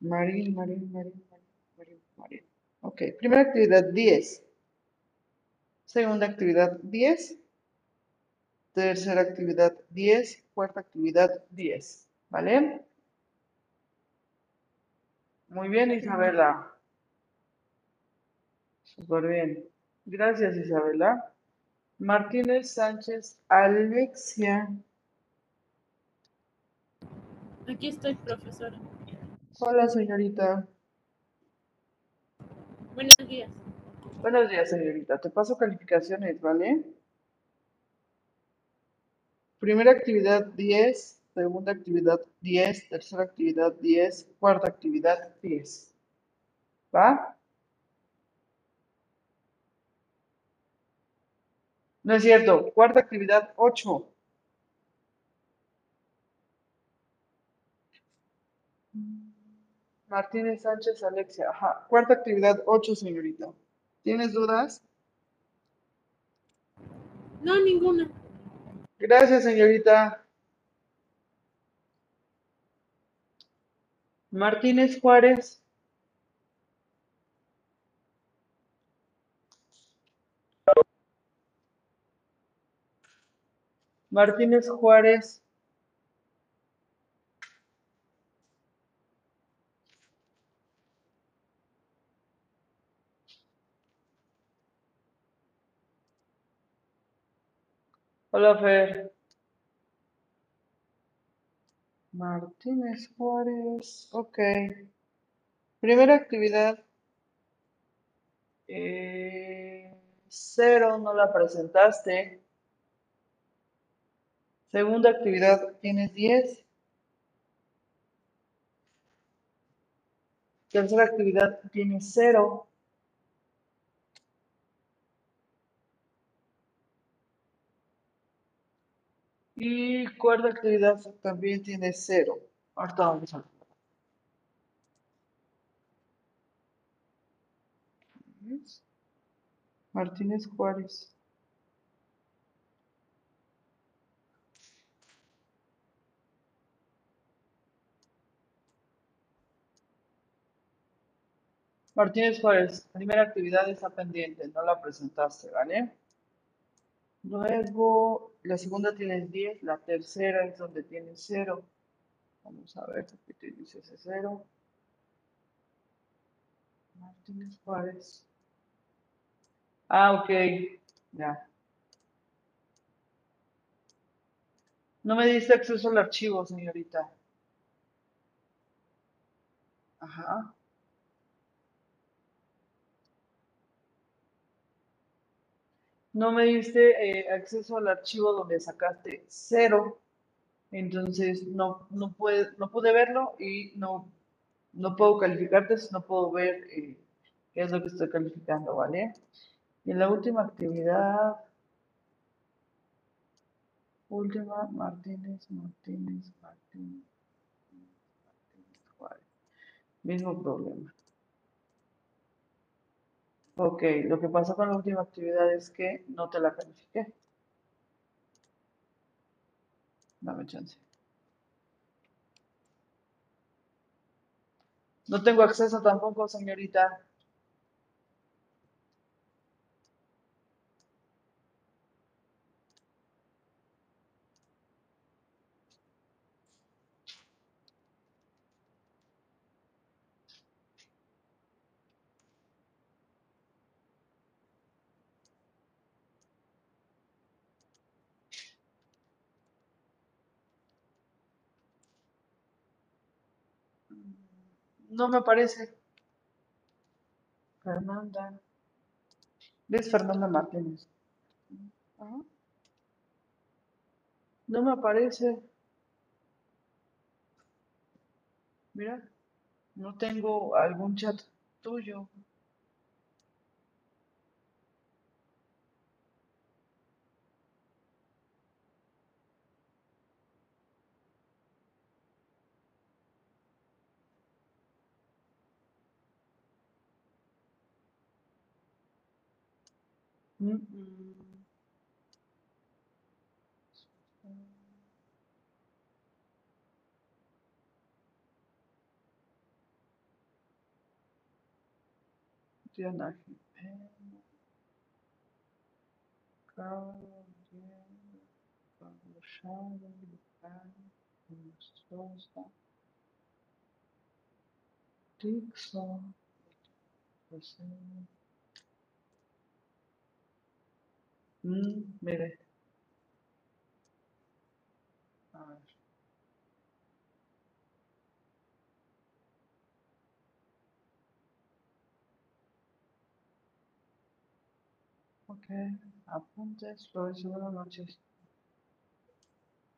Marín, Marín, Marín, Marín, Marín, Marín. Ok, primera actividad 10. Segunda actividad 10. Tercera actividad 10. Cuarta actividad 10. ¿Vale? Muy bien, Isabela. Súper bien. Gracias, Isabela. Martínez Sánchez Alexia. Aquí estoy, profesora. Hola, señorita. Buenos días. Buenos días, señorita. Te paso calificaciones, ¿vale? Primera actividad 10, segunda actividad 10, tercera actividad 10, cuarta actividad 10. ¿Va? No es cierto. Cuarta actividad 8. Martínez Sánchez Alexia. Ajá. Cuarta actividad 8, señorita. ¿Tienes dudas? No, ninguna. Gracias, señorita. Martínez Juárez. Martínez Juárez. Hola, Fer. Martínez Juárez. Ok. Primera actividad. Eh, cero, no la presentaste. Segunda actividad, tienes 10. Tercera actividad, tienes 0. Y cuarta actividad también tienes 0. Ahorita vamos a. Martínez Juárez. Martínez Juárez, primera actividad está pendiente, no la presentaste, ¿vale? Luego, la segunda tienes 10, la tercera es donde tienes 0. Vamos a ver qué te dice ese 0. Martínez Juárez. Ah, ok, ya. No me diste acceso al archivo, señorita. Ajá. No me diste eh, acceso al archivo donde sacaste cero. Entonces no, no, no pude verlo y no, no puedo calificarte, no puedo ver eh, qué es lo que estoy calificando, ¿vale? Y en la última actividad, última, Martínez, Martínez, Martínez, Martínez, Juárez. Mismo problema. Ok, lo que pasó con la última actividad es que no te la califiqué. Dame chance. No tengo acceso tampoco, señorita. No me aparece. Fernanda. ¿Ves Fernanda Martínez? No me aparece. Mira, no tengo algún chat tuyo. Mm, mm. Diana Jimena, Carlos, Diego, Carlos Chávez, Lucas, Carlos Sosa, Dixon, José. Mm, mire. A ver. Ok, apuntes, Flores, buenas noches.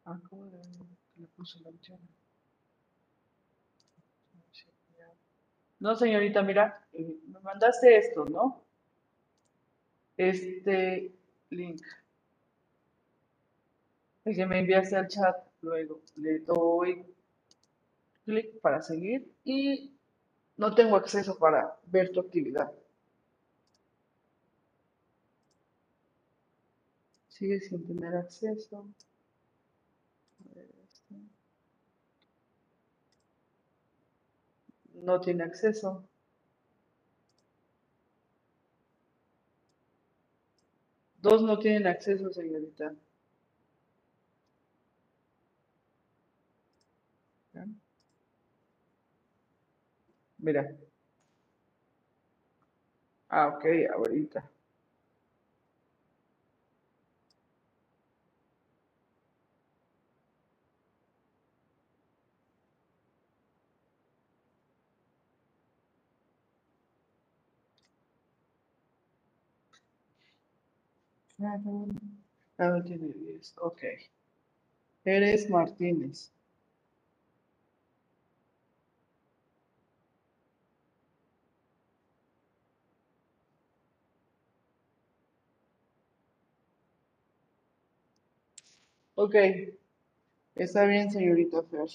Acabo de que le puse la opción. No, señorita, mira, eh, me mandaste esto, ¿no? Este link. El que me enviaste al chat, luego le doy clic para seguir y no tengo acceso para ver tu actividad. Sigue sin tener acceso. No tiene acceso. Dos no tienen acceso, señorita. Mira. Ah, ok, ahorita. Ah, no tiene 10. Ok. Eres Martínez. Ok, está bien, señorita Fer.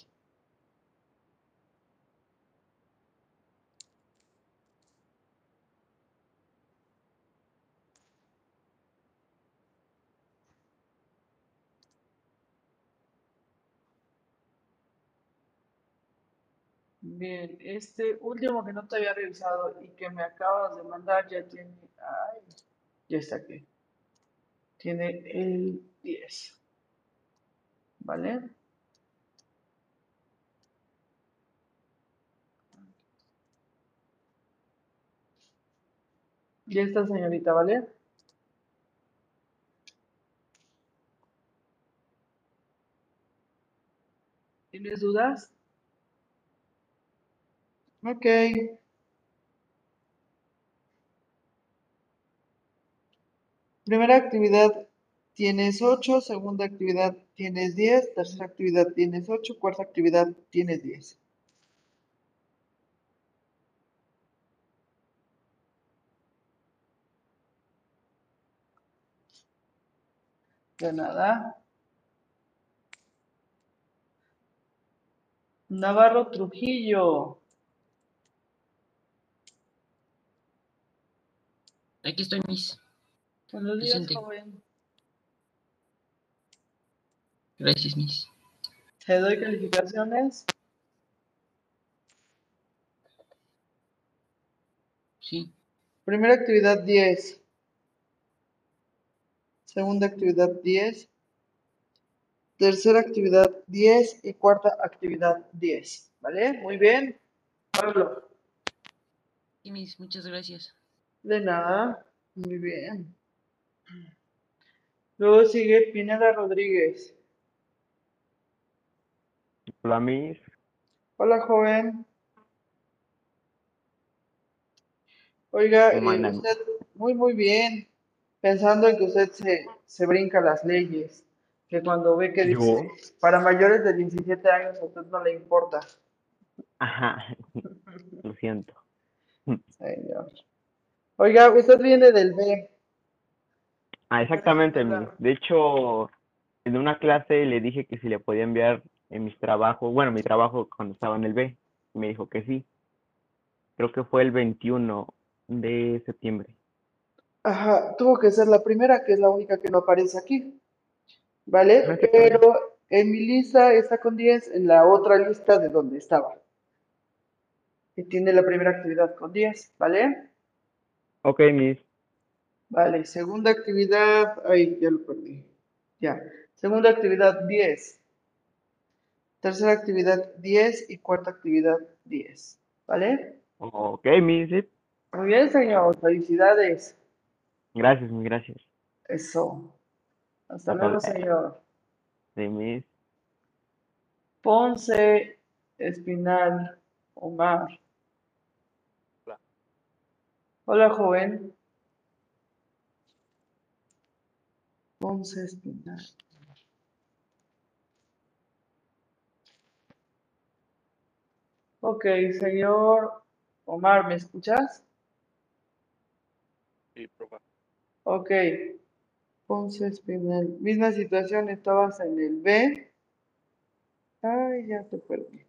Este último que no te había revisado y que me acabas de mandar ya tiene, ay, ya está aquí. Tiene el 10. ¿Vale? Ya está, señorita, ¿vale? ¿Tienes dudas? Ok. Primera actividad tienes 8, segunda actividad tienes 10, tercera actividad tienes 8, cuarta actividad tienes 10. De nada. Navarro Trujillo. Aquí estoy, Miss. Buenos días, Presente. joven. Gracias, Miss. Te doy calificaciones. Sí. Primera actividad 10. Segunda actividad 10. Tercera actividad 10 y cuarta actividad 10. ¿Vale? Muy bien. Pablo. Sí, Miss, muchas gracias. De nada. Muy bien. Luego sigue Pineda Rodríguez. Hola, Miss. Hola, joven. Oiga, ¿Cómo eh, usted, muy, muy bien. Pensando en que usted se, se brinca las leyes. Que cuando ve que ¿Yo? dice, para mayores de 17 años a usted no le importa. Ajá. Lo siento. Señor. Oiga, usted viene del B. Ah, exactamente. De hecho, en una clase le dije que si le podía enviar en mis trabajos, bueno, mi trabajo cuando estaba en el B. Y me dijo que sí. Creo que fue el 21 de septiembre. Ajá, tuvo que ser la primera, que es la única que no aparece aquí. ¿Vale? Exactamente. Pero en mi lista está con 10, en la otra lista de donde estaba. Y tiene la primera actividad con 10, ¿vale? Ok, Miss. Vale, segunda actividad, ay, ya lo perdí. Ya. Segunda actividad 10. Tercera actividad 10 y cuarta actividad 10. ¿Vale? Ok, Miss. Muy bien, señor. Felicidades. Gracias, Miss, gracias. Eso. Hasta luego. señor. Sí, Miss. Ponce, Espinal, Omar. Hola, joven. Ponce, Espinal. Ok, señor Omar, ¿me escuchas? Sí, profe. Ok. Ponce, Espinal. Misma situación, estabas en el B. Ay, ya te perdí.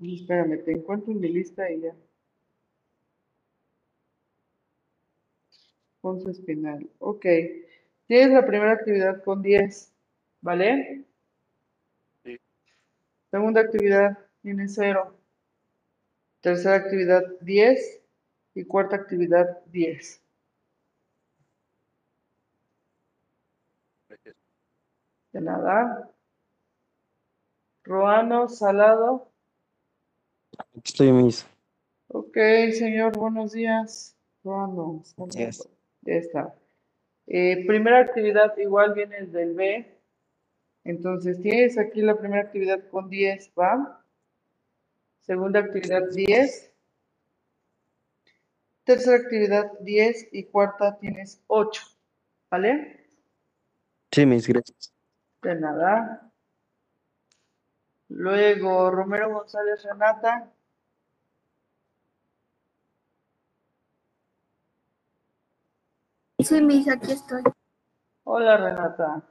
Espérame, te encuentro en mi lista y ya. Ponce Espinal. Ok. Tienes la primera actividad con 10, ¿vale? Sí. Segunda actividad tiene 0. Tercera actividad 10 y cuarta actividad 10. Gracias. De nada. Roano Salado. Estoy Miss. Ok, señor, buenos días. Roano Salado. Yes. Ya está. Eh, primera actividad igual viene del B. Entonces tienes aquí la primera actividad con 10, ¿va? Segunda actividad 10. Tercera actividad 10 y cuarta tienes 8, ¿vale? Sí, Miss, gracias. De nada. Luego, Romero González Renata. Sí, Miss, aquí estoy. Hola, Renata.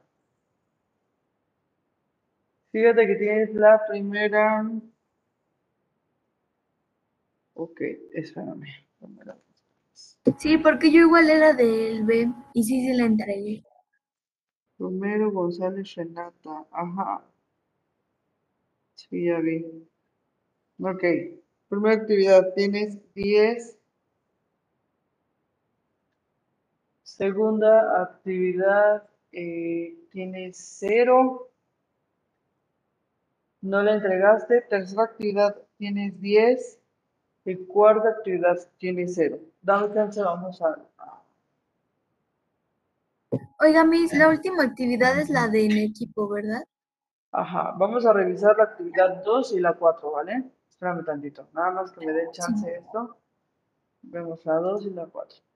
Fíjate que tienes la primera. Ok, espérame. Sí, porque yo igual era del B y sí, sí la entregué. Romero González Renata. Ajá. Sí, ya vi. Ok. Primera actividad, tienes 10. Segunda actividad, eh, tienes 0. No la entregaste. Tercera actividad, tienes 10. Y cuarta actividad, tienes 0. Dame chance, vamos a... Oiga, Miss, la última actividad es la de en equipo, ¿verdad? Ajá, vamos a revisar la actividad 2 y la 4, ¿vale? Espérame tantito. Nada más que me dé chance esto. Vemos la 2 y la 4.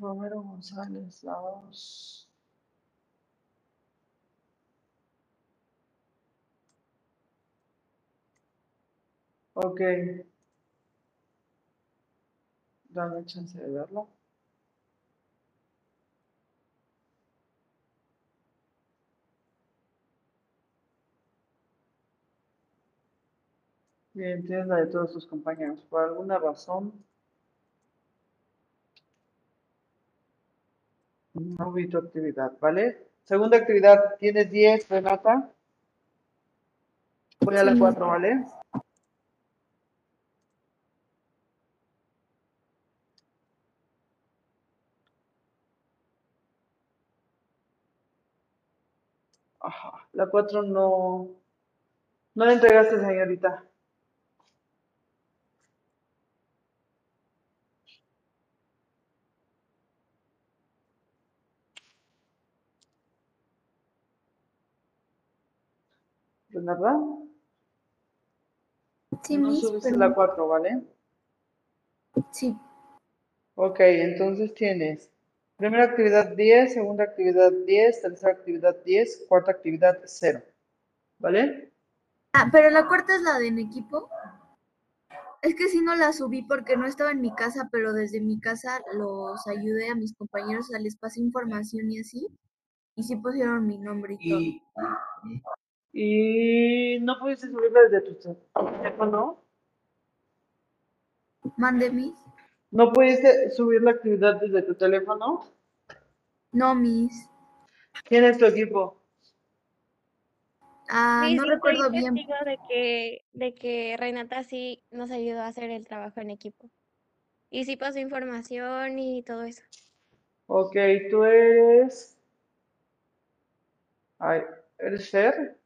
Romero González, la 2. Ok. Dame chance de verlo. Bien, tienes la de todos tus compañeros. Por alguna razón, no vi tu actividad, ¿vale? Segunda actividad, tienes 10, Renata. Voy a la Sí. 4, ¿vale? Ajá, la 4 no, no la entregaste, señorita. ¿Renata? Sí, No Miss, subiste perdón. la 4, ¿vale? Sí. Ok, entonces tienes primera actividad 10, segunda actividad 10, tercera actividad 10, cuarta actividad 0. ¿Vale? Ah, pero la cuarta es la de en equipo. Es que sí no la subí porque no estaba en mi casa, pero desde mi casa los ayudé a mis compañeros, o sea, les pasé información y así. Y sí pusieron mi nombre y todo. Y no pudiste subirla desde tu teléfono. Mande, Miss. ¿No pudiste subir la actividad desde tu teléfono? No, Miss. ¿Quién es tu equipo? Ah, Miss, no soy recuerdo bien. de que, de que Renata sí nos ayudó a hacer el trabajo en equipo. Y sí pasó información y todo eso. Ok, tú eres. Ay, ¿eres Fer?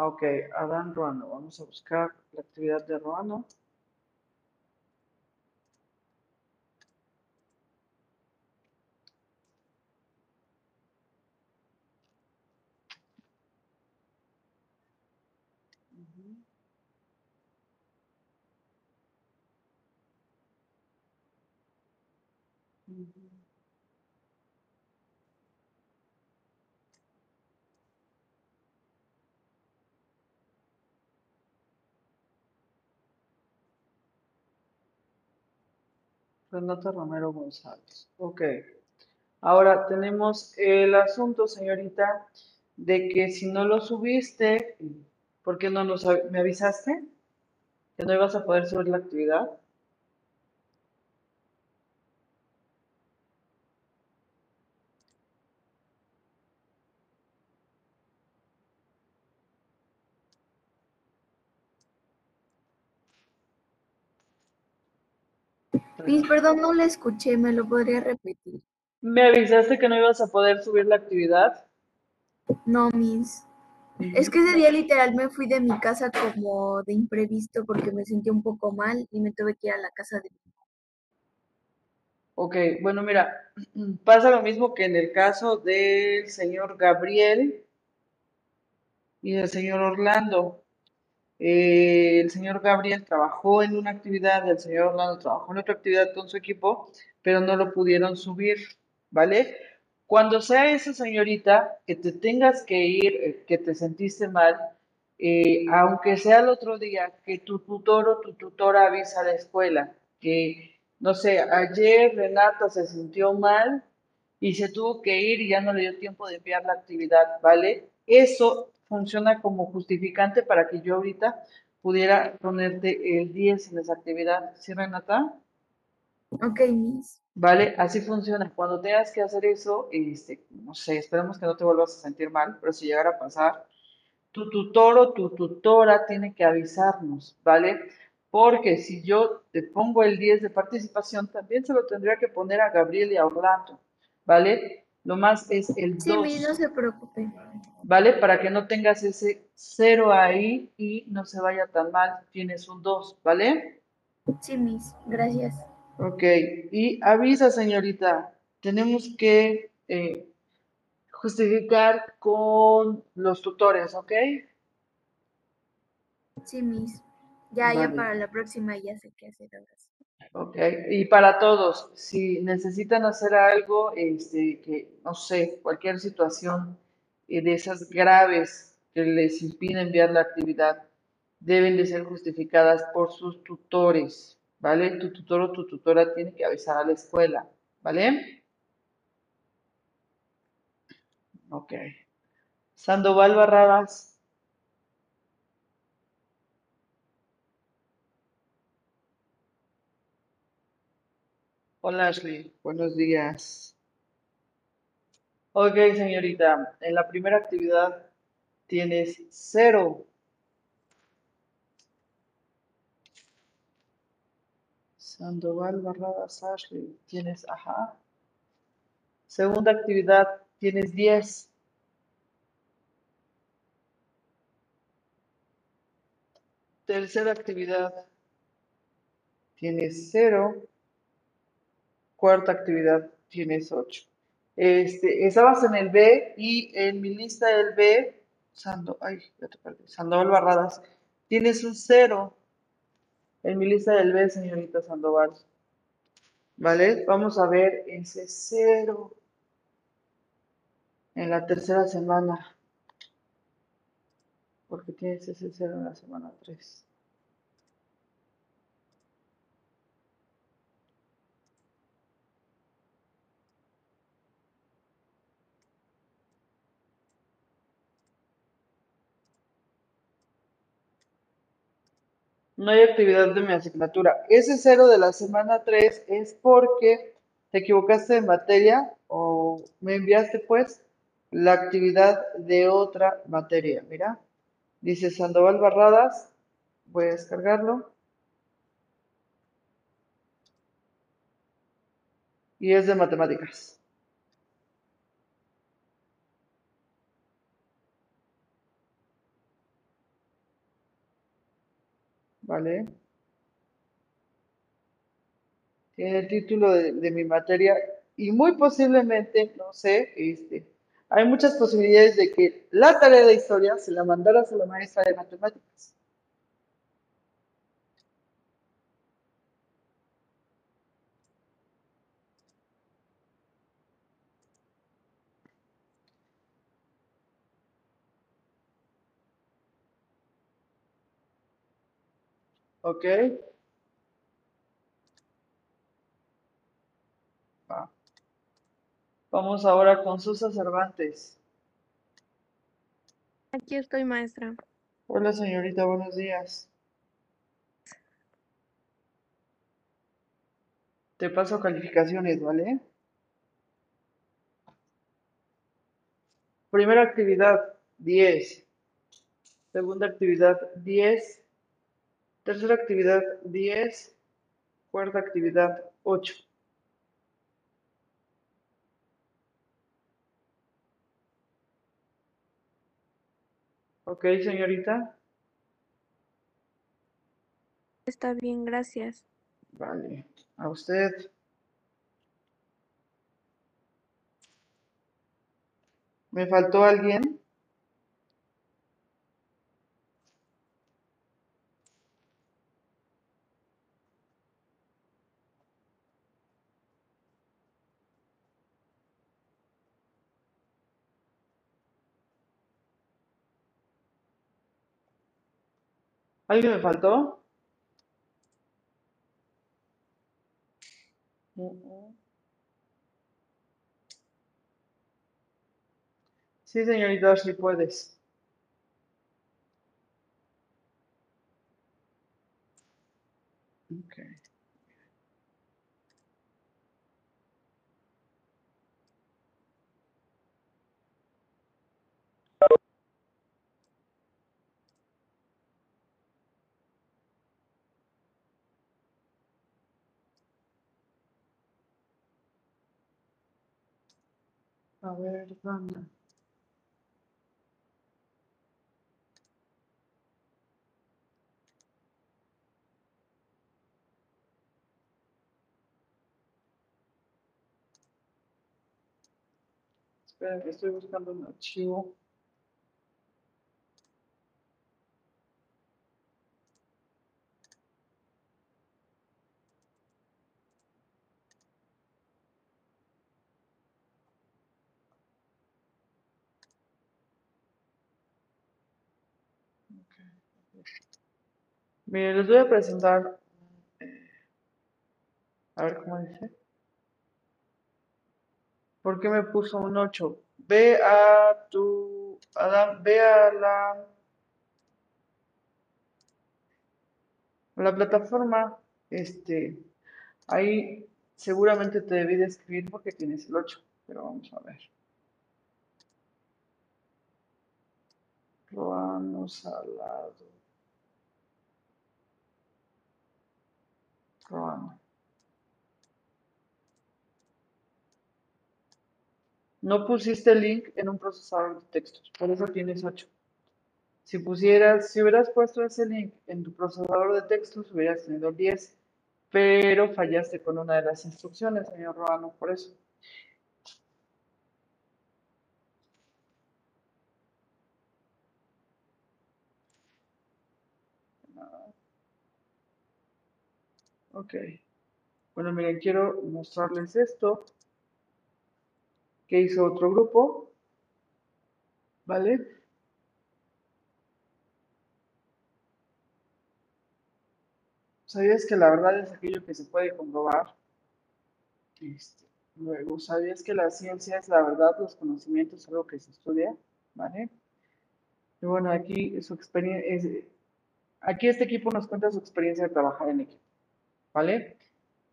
Ah, ok, Adán Ruano. Vamos a buscar la actividad de Ruano. Renata Romero González. Ok. Ahora tenemos el asunto, señorita, de que si no lo subiste, ¿por qué no nos me avisaste? Que no ibas a poder subir la actividad. Miss, perdón, no la escuché, ¿me lo podría repetir? ¿Me avisaste que no ibas a poder subir la actividad? No, Miss. Es que ese día literal me fui de mi casa como de imprevisto porque me sentí un poco mal y me tuve que ir a la casa de mi Ok, bueno, mira, pasa lo mismo que en el caso del señor Gabriel. y el señor Orlando. Eh, el señor Gabriel trabajó en una actividad, el señor Orlando trabajó en otra actividad con su equipo, pero no lo pudieron subir, ¿vale? Cuando sea eso, señorita, que te tengas que ir, eh, que te sentiste mal, eh, aunque sea el otro día, que tu tutor o tu tutora avisa a la escuela, que, no sé, ayer Renata se sintió mal y se tuvo que ir y ya no le dio tiempo de enviar la actividad, ¿vale? Eso funciona como justificante para que yo ahorita pudiera ponerte el 10 en esa actividad. ¿Sí, Renata? Ok, Miss. ¿Vale? Así funciona. Cuando tengas que hacer eso, este, no sé, esperemos que no te vuelvas a sentir mal, pero si llegara a pasar, tu tutor o tu tutora tiene que avisarnos, ¿vale? Porque si yo te pongo el 10 de participación, también se lo tendría que poner a Gabriel y a Orlando, ¿vale? Lo más es el Sí, Miss, 2, no se preocupe. ¿vale? Para que no tengas ese 0 ahí y no se vaya tan mal, tienes un 2, ¿vale? Sí, Miss, gracias. Ok, y avisa, señorita, tenemos que eh, justificar con los tutores, ¿ok? Sí, Miss. Ya, ya para la próxima ya sé qué hacer ahora sí. Ok, y para todos, si necesitan hacer algo, este, que no sé, cualquier situación eh, de esas graves que les impide enviar la actividad, deben de ser justificadas por sus tutores, ¿vale? Tu tutor o tu tutora tiene que avisar a la escuela, ¿vale? Ok. Sandoval Barradas, hola Ashley, buenos días. Ok, señorita, en la primera actividad tienes cero. Sandoval Barradas Ashley, tienes, ajá. Segunda actividad, tienes 10. Tercera actividad, tienes 0. Cuarta actividad, tienes 8. Este, estabas en el B y en mi lista del B, Sando, ay, ya te perdí, Sandoval Barradas, tienes un 0 en mi lista del B, señorita Sandoval. ¿Vale? Vamos a ver ese 0 en la tercera semana. Porque tienes ese 0 en la semana 3. No hay actividad de mi asignatura. Ese 0 de la semana 3 es porque te equivocaste de materia o me enviaste pues la actividad de otra materia. Mira, dice Sandoval Barradas. Voy a descargarlo. Y es de matemáticas. ¿Vale? Tiene el título de, de mi materia y muy posiblemente, no sé, este, hay muchas posibilidades de que la tarea de historia se la mandaras a la maestra de matemáticas. ¿Ok? Va. Vamos ahora con Susa Cervantes. Aquí estoy, maestra. Hola señorita, buenos días. Te paso calificaciones, ¿vale? Primera actividad, 10. Segunda actividad, 10. Tercera actividad, 10. Cuarta actividad, 8. ¿Ok, señorita? Está bien, gracias. Vale. A usted. ¿Me faltó alguien? ¿Alguien me faltó? Sí, señorita, sí puedes. A ver, banda. Espera, que estoy buscando un archivo. Miren, les voy a presentar, eh, a ver cómo dice. ¿Por qué me puso un 8? Ve a tu, Adam, ve a la, la plataforma, este, ahí seguramente te debí de escribir porque tienes el 8, pero vamos a ver. Ruano Salado. No pusiste el link en un procesador de textos, por eso tienes 8. Si pusieras, si hubieras puesto ese link en tu procesador de textos, hubieras tenido 10, pero fallaste con una de las instrucciones, señor Ruano, por eso. Ok. Bueno, miren, quiero mostrarles esto que hizo otro grupo, ¿vale? ¿Sabías que la verdad es aquello que se puede comprobar? Este, luego, ¿sabías que la ciencia es la verdad, los conocimientos es algo que se estudia? ¿Vale? Y bueno, aquí su experiencia, aquí este equipo nos cuenta su experiencia de trabajar en equipo, ¿vale?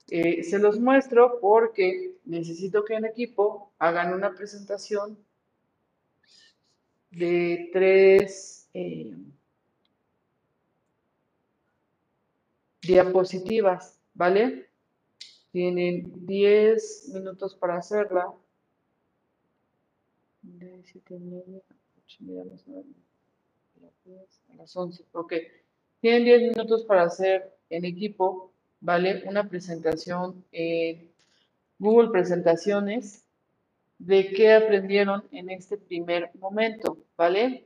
Eh, se los muestro porque necesito que en equipo hagan una presentación de tres eh, diapositivas, ¿vale? Tienen 10 minutos para hacerla. De 7 y media, 8 y media, a las 9, a las 10, a las 11, ok. Tienen 10 minutos para hacer en equipo, ¿vale? Una presentación en Google Presentaciones de qué aprendieron en este primer momento, ¿vale?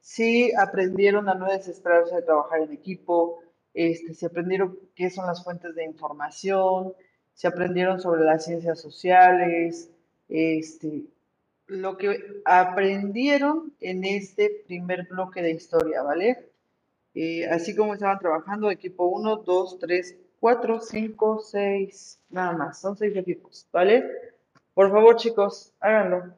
Si aprendieron a no desesperarse de trabajar en equipo, este, se aprendieron qué son las fuentes de información, se aprendieron sobre las ciencias sociales, este, lo que aprendieron en este primer bloque de historia, ¿vale? Eh, así como estaban trabajando, equipo 1, 2, 3, 4, 5, 6, nada más, son 6 equipos, ¿vale? Por favor, chicos, háganlo.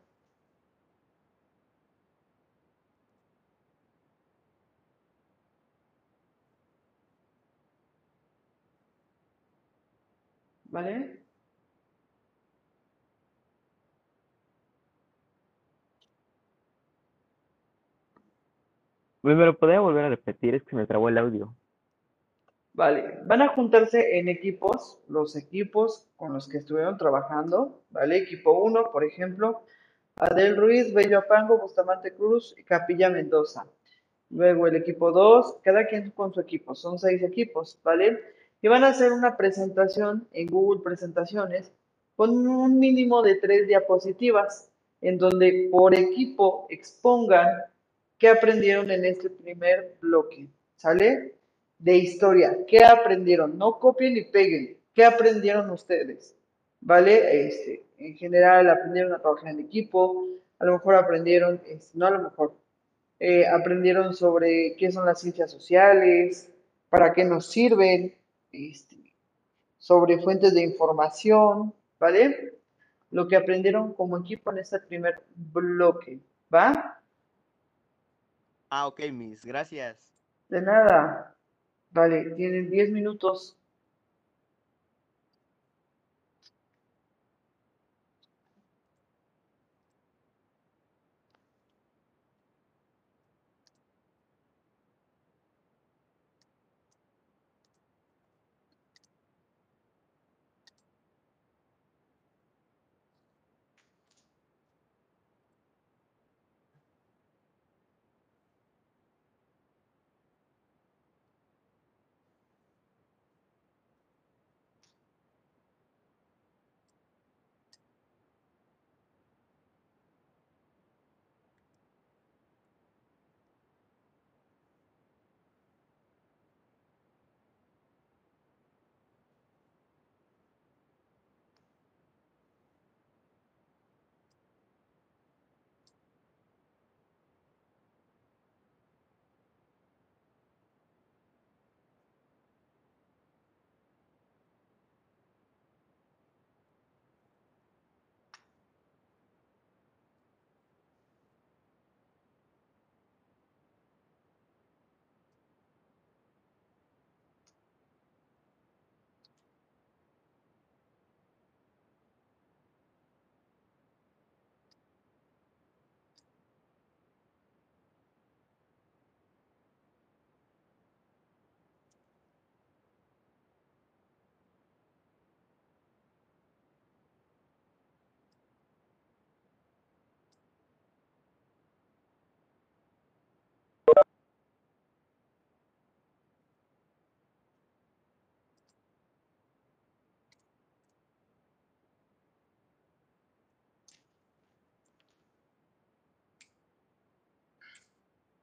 ¿Vale? ¿Me lo podría volver a repetir? Es que me trabó el audio. Vale, van a juntarse en equipos, los equipos con los que estuvieron trabajando, ¿vale? Equipo 1, por ejemplo, Adel Ruiz, Bello Apango, Bustamante Cruz y Capilla Mendoza. Luego el equipo 2, cada quien con su equipo, son seis equipos, ¿vale? Y van a hacer una presentación en Google Presentaciones con un mínimo de tres diapositivas, en donde por equipo expongan qué aprendieron en este primer bloque, ¿sale? De historia, ¿qué aprendieron? No copien ni peguen, ¿qué aprendieron ustedes? ¿Vale? Este, en general aprendieron a trabajar en equipo, a lo mejor aprendieron, este, no a lo mejor, eh, aprendieron sobre qué son las ciencias sociales, para qué nos sirven, este, sobre fuentes de información, ¿vale? Lo que aprendieron como equipo en este primer bloque, ¿va? Ah, ok, Miss, gracias. De nada. Vale, tienen 10 minutos.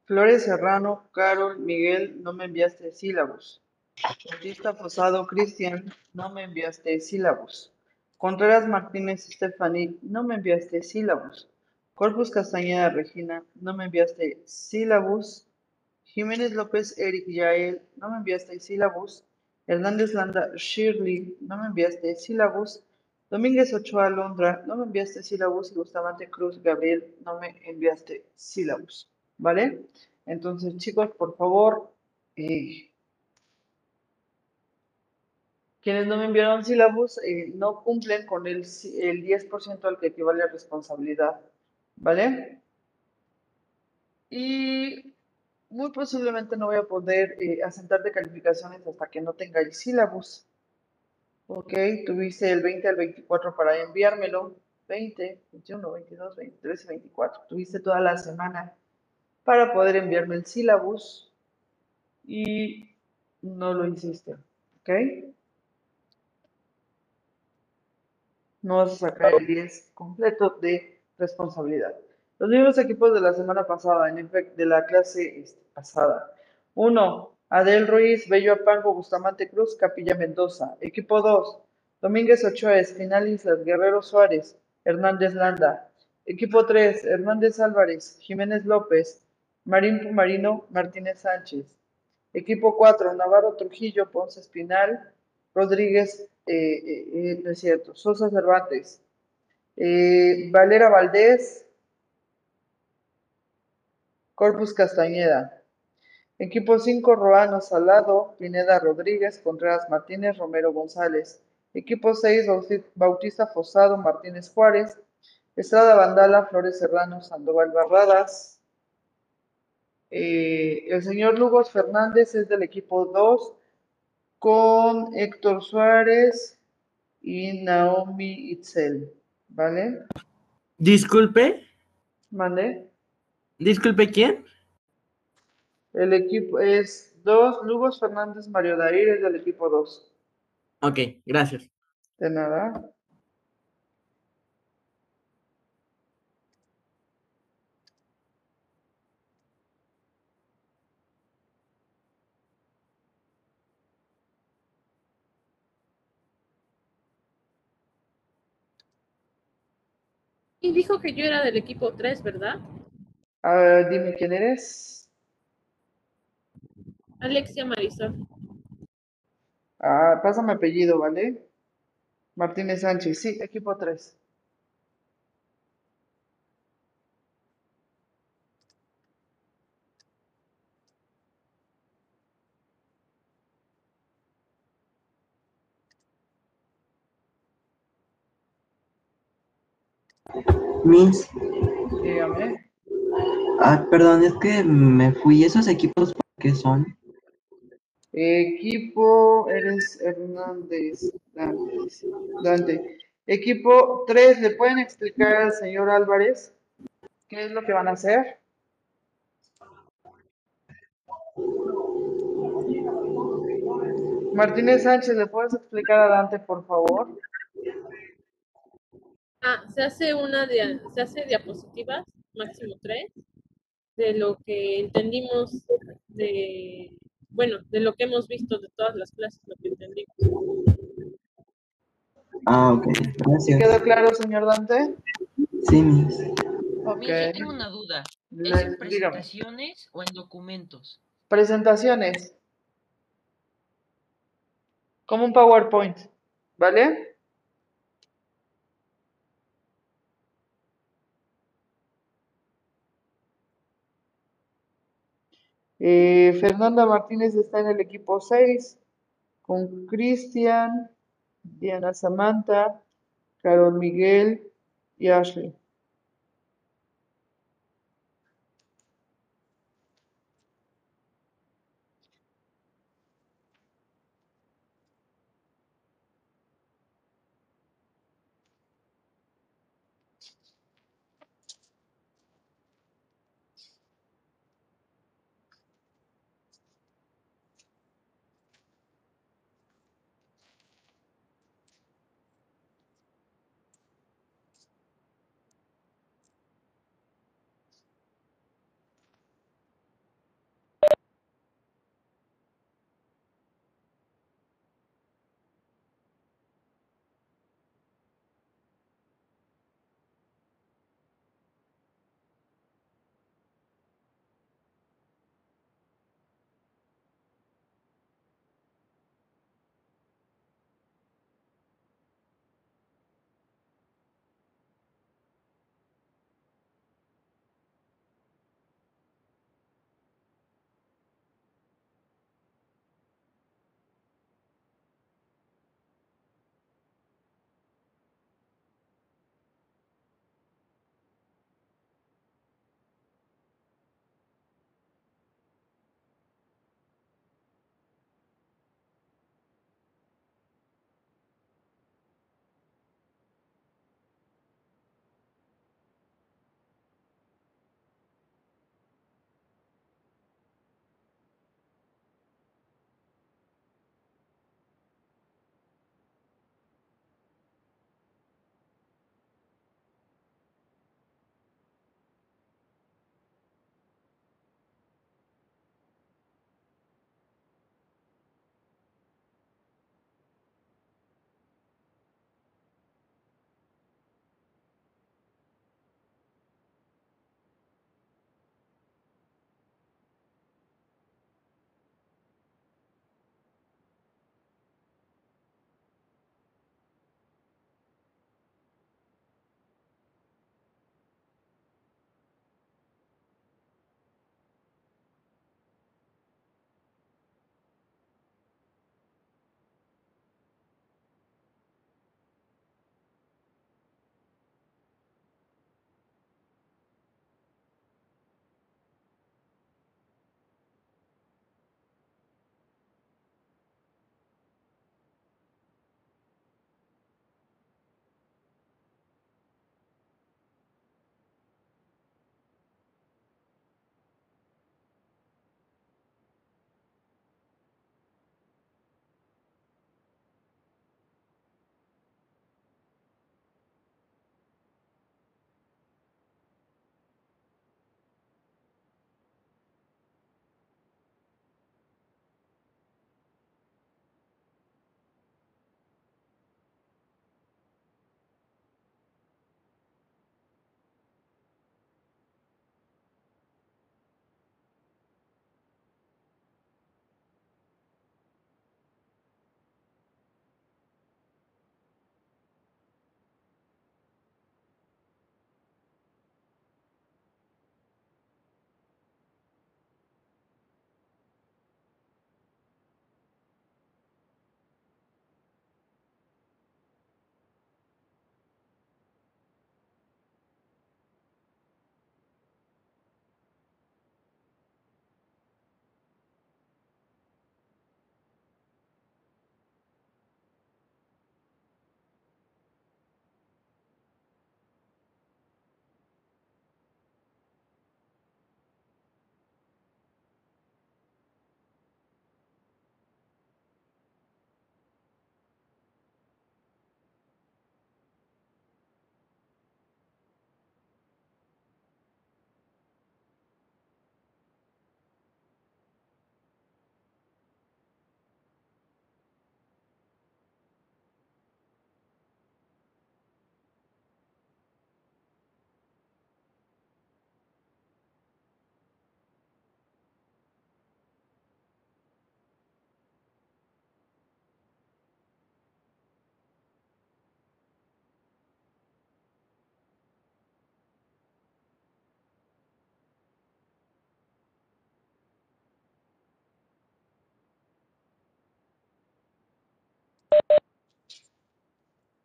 Flores Serrano, Carol, Miguel, no me enviaste sílabos. Bautista Fosado, Cristian, no me enviaste sílabos. Contreras Martínez, Stephanie, no me enviaste sílabos. Corpus Castañeda, Regina, no me enviaste sílabos. Jiménez López, Eric Yael, no me enviaste sílabos. Hernández Landa, Shirley, no me enviaste sílabos. Domínguez Ochoa, Londra, no me enviaste sílabos. Y Bustamante Cruz, Gabriel, no me enviaste sílabos. ¿Vale? Entonces, chicos, por favor, eh, quienes no me enviaron sílabos eh, no cumplen con el, el 10% al que equivale a responsabilidad. ¿Vale? Y muy posiblemente no voy a poder eh, asentar de calificaciones hasta que no tenga el sílabus. Ok, tuviste el 20 al 24 para enviármelo. 20, 21, 22, 23 y 24. Tuviste toda la semana para poder enviarme el sílabus y no lo hiciste. ¿Ok? No vas a sacar el 10 completo de responsabilidad. Los mismos equipos de la semana pasada, en efecto, de la clase este, pasada. 1. Adel Ruiz, Bello Apango, Bustamante Cruz, Capilla Mendoza. Equipo 2. Domínguez Ochoa, Espinal Guerrero Suárez, Hernández Landa. Equipo 3. Hernández Álvarez, Jiménez López, Marín Pumarino, Martínez Sánchez. Equipo 4, Navarro Trujillo, Ponce Espinal, Rodríguez, eh, eh, eh, no es Sosa Cervantes, Valera Valdés, Corpus Castañeda. Equipo 5, Roano Salado, Pineda Rodríguez, Contreras Martínez, Romero González. Equipo 6, Bauti- Bautista Fosado, Martínez Juárez, Estrada Vandala, Flores Serrano, Sandoval Barradas. Eh, el señor Lugos Fernández es del equipo 2 con Héctor Suárez y Naomi Itzel, ¿vale? Disculpe, ¿Mande? disculpe, ¿quién? El equipo es 2, Lugos Fernández, Mario Dair es del equipo 2. Ok, gracias. De nada. Dijo que yo era del equipo 3, ¿verdad? A ver, dime quién eres. Alexia Marisol. Ah, pásame apellido, ¿vale? Martínez Sánchez, sí, equipo 3. Miss, Dígame. ah, perdón, es que me fui. ¿Esos equipos qué son? Equipo, eres Hernández, Dante, Dante. Equipo 3, ¿le pueden explicar al señor Álvarez qué es lo que van a hacer? Martínez Sánchez, ¿le puedes explicar a Dante, por favor? Ah, se hace una dia- se hace diapositivas, máximo tres, de lo que entendimos de, bueno, de lo que hemos visto de todas las clases, lo que entendimos. Ah, ok, ¿Sí gracias. quedó claro, señor Dante? Sí, Miss. Ok. Miss, yo tengo una duda. ¿Es en dígame. presentaciones o en documentos? Presentaciones. Como un PowerPoint, ¿vale? Eh, Fernanda Martínez está en el equipo 6, con Cristian, Diana Samantha, Carol Miguel y Ashley.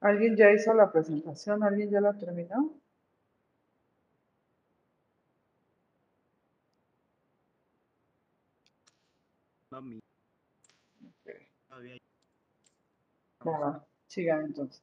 ¿Alguien ya hizo la presentación? ¿Alguien ya la terminó? Mami. Ok. Todavía hay- Va, va, sigan entonces.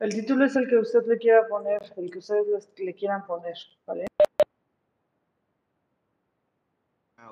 El título es el que usted le quiera poner, el que ustedes le quieran poner, ¿vale? Ah,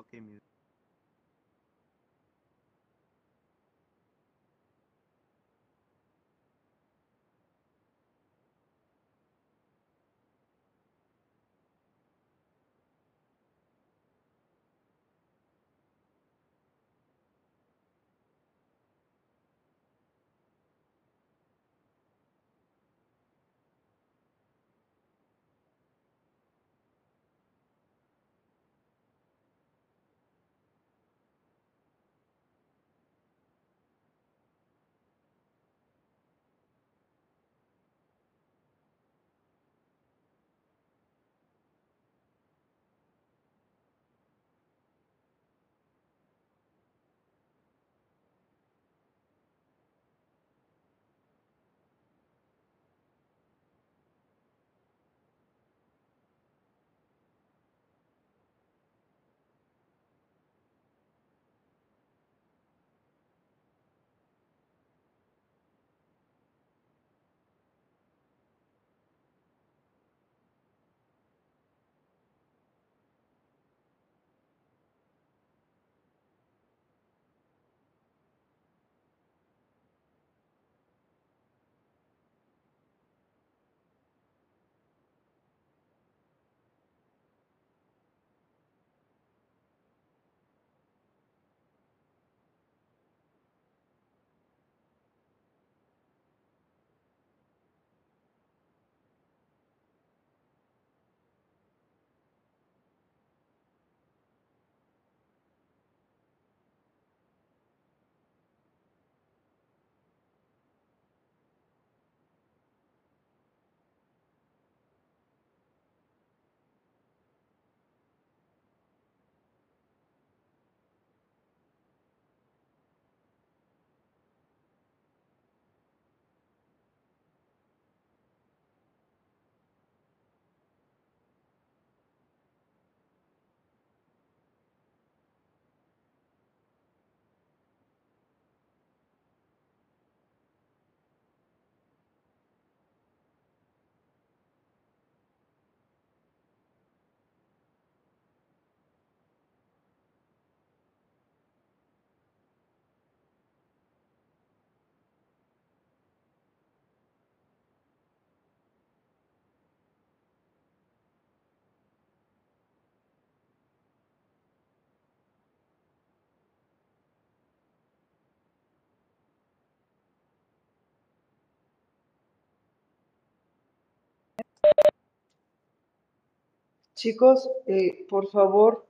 Chicos, eh, por favor,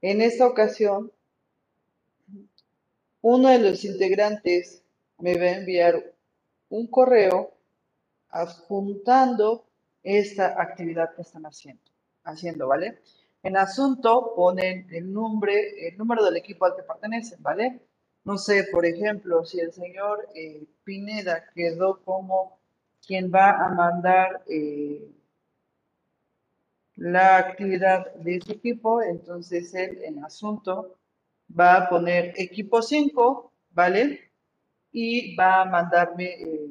en esta ocasión, uno de los integrantes me va a enviar un correo adjuntando esta actividad que están haciendo, haciendo, ¿vale? En asunto ponen el nombre, el número del equipo al que pertenecen, ¿vale? No sé, por ejemplo, si el señor eh, Pineda quedó como quien va a mandar eh, la actividad de ese equipo, entonces él en asunto va a poner equipo 5, ¿vale? Y va a mandarme eh,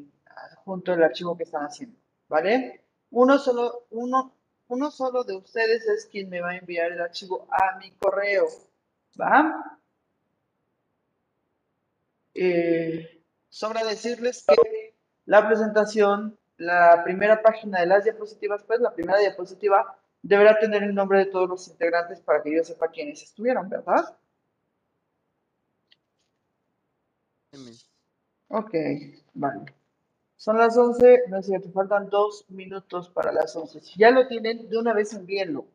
junto el archivo que están haciendo, ¿vale? Uno solo, uno, uno solo de ustedes es quien me va a enviar el archivo a mi correo, ¿va? Eh, sobra decirles que la presentación, la primera página de las diapositivas, pues la primera diapositiva deberá tener el nombre de todos los integrantes para que yo sepa quiénes estuvieron, ¿verdad? Ok, vale. Son las 11, no es cierto, faltan dos minutos para las 11. Si ya lo tienen, de una vez envíenlo.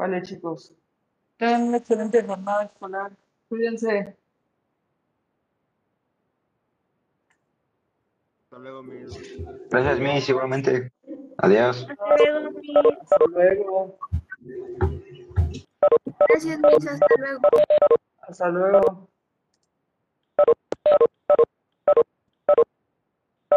Vale, chicos. Tengan una excelente jornada escolar. Cuídense. Hasta luego, mis. Gracias, Miss, igualmente. Adiós. Hasta luego. Gracias, Miss. Hasta luego. Hasta luego.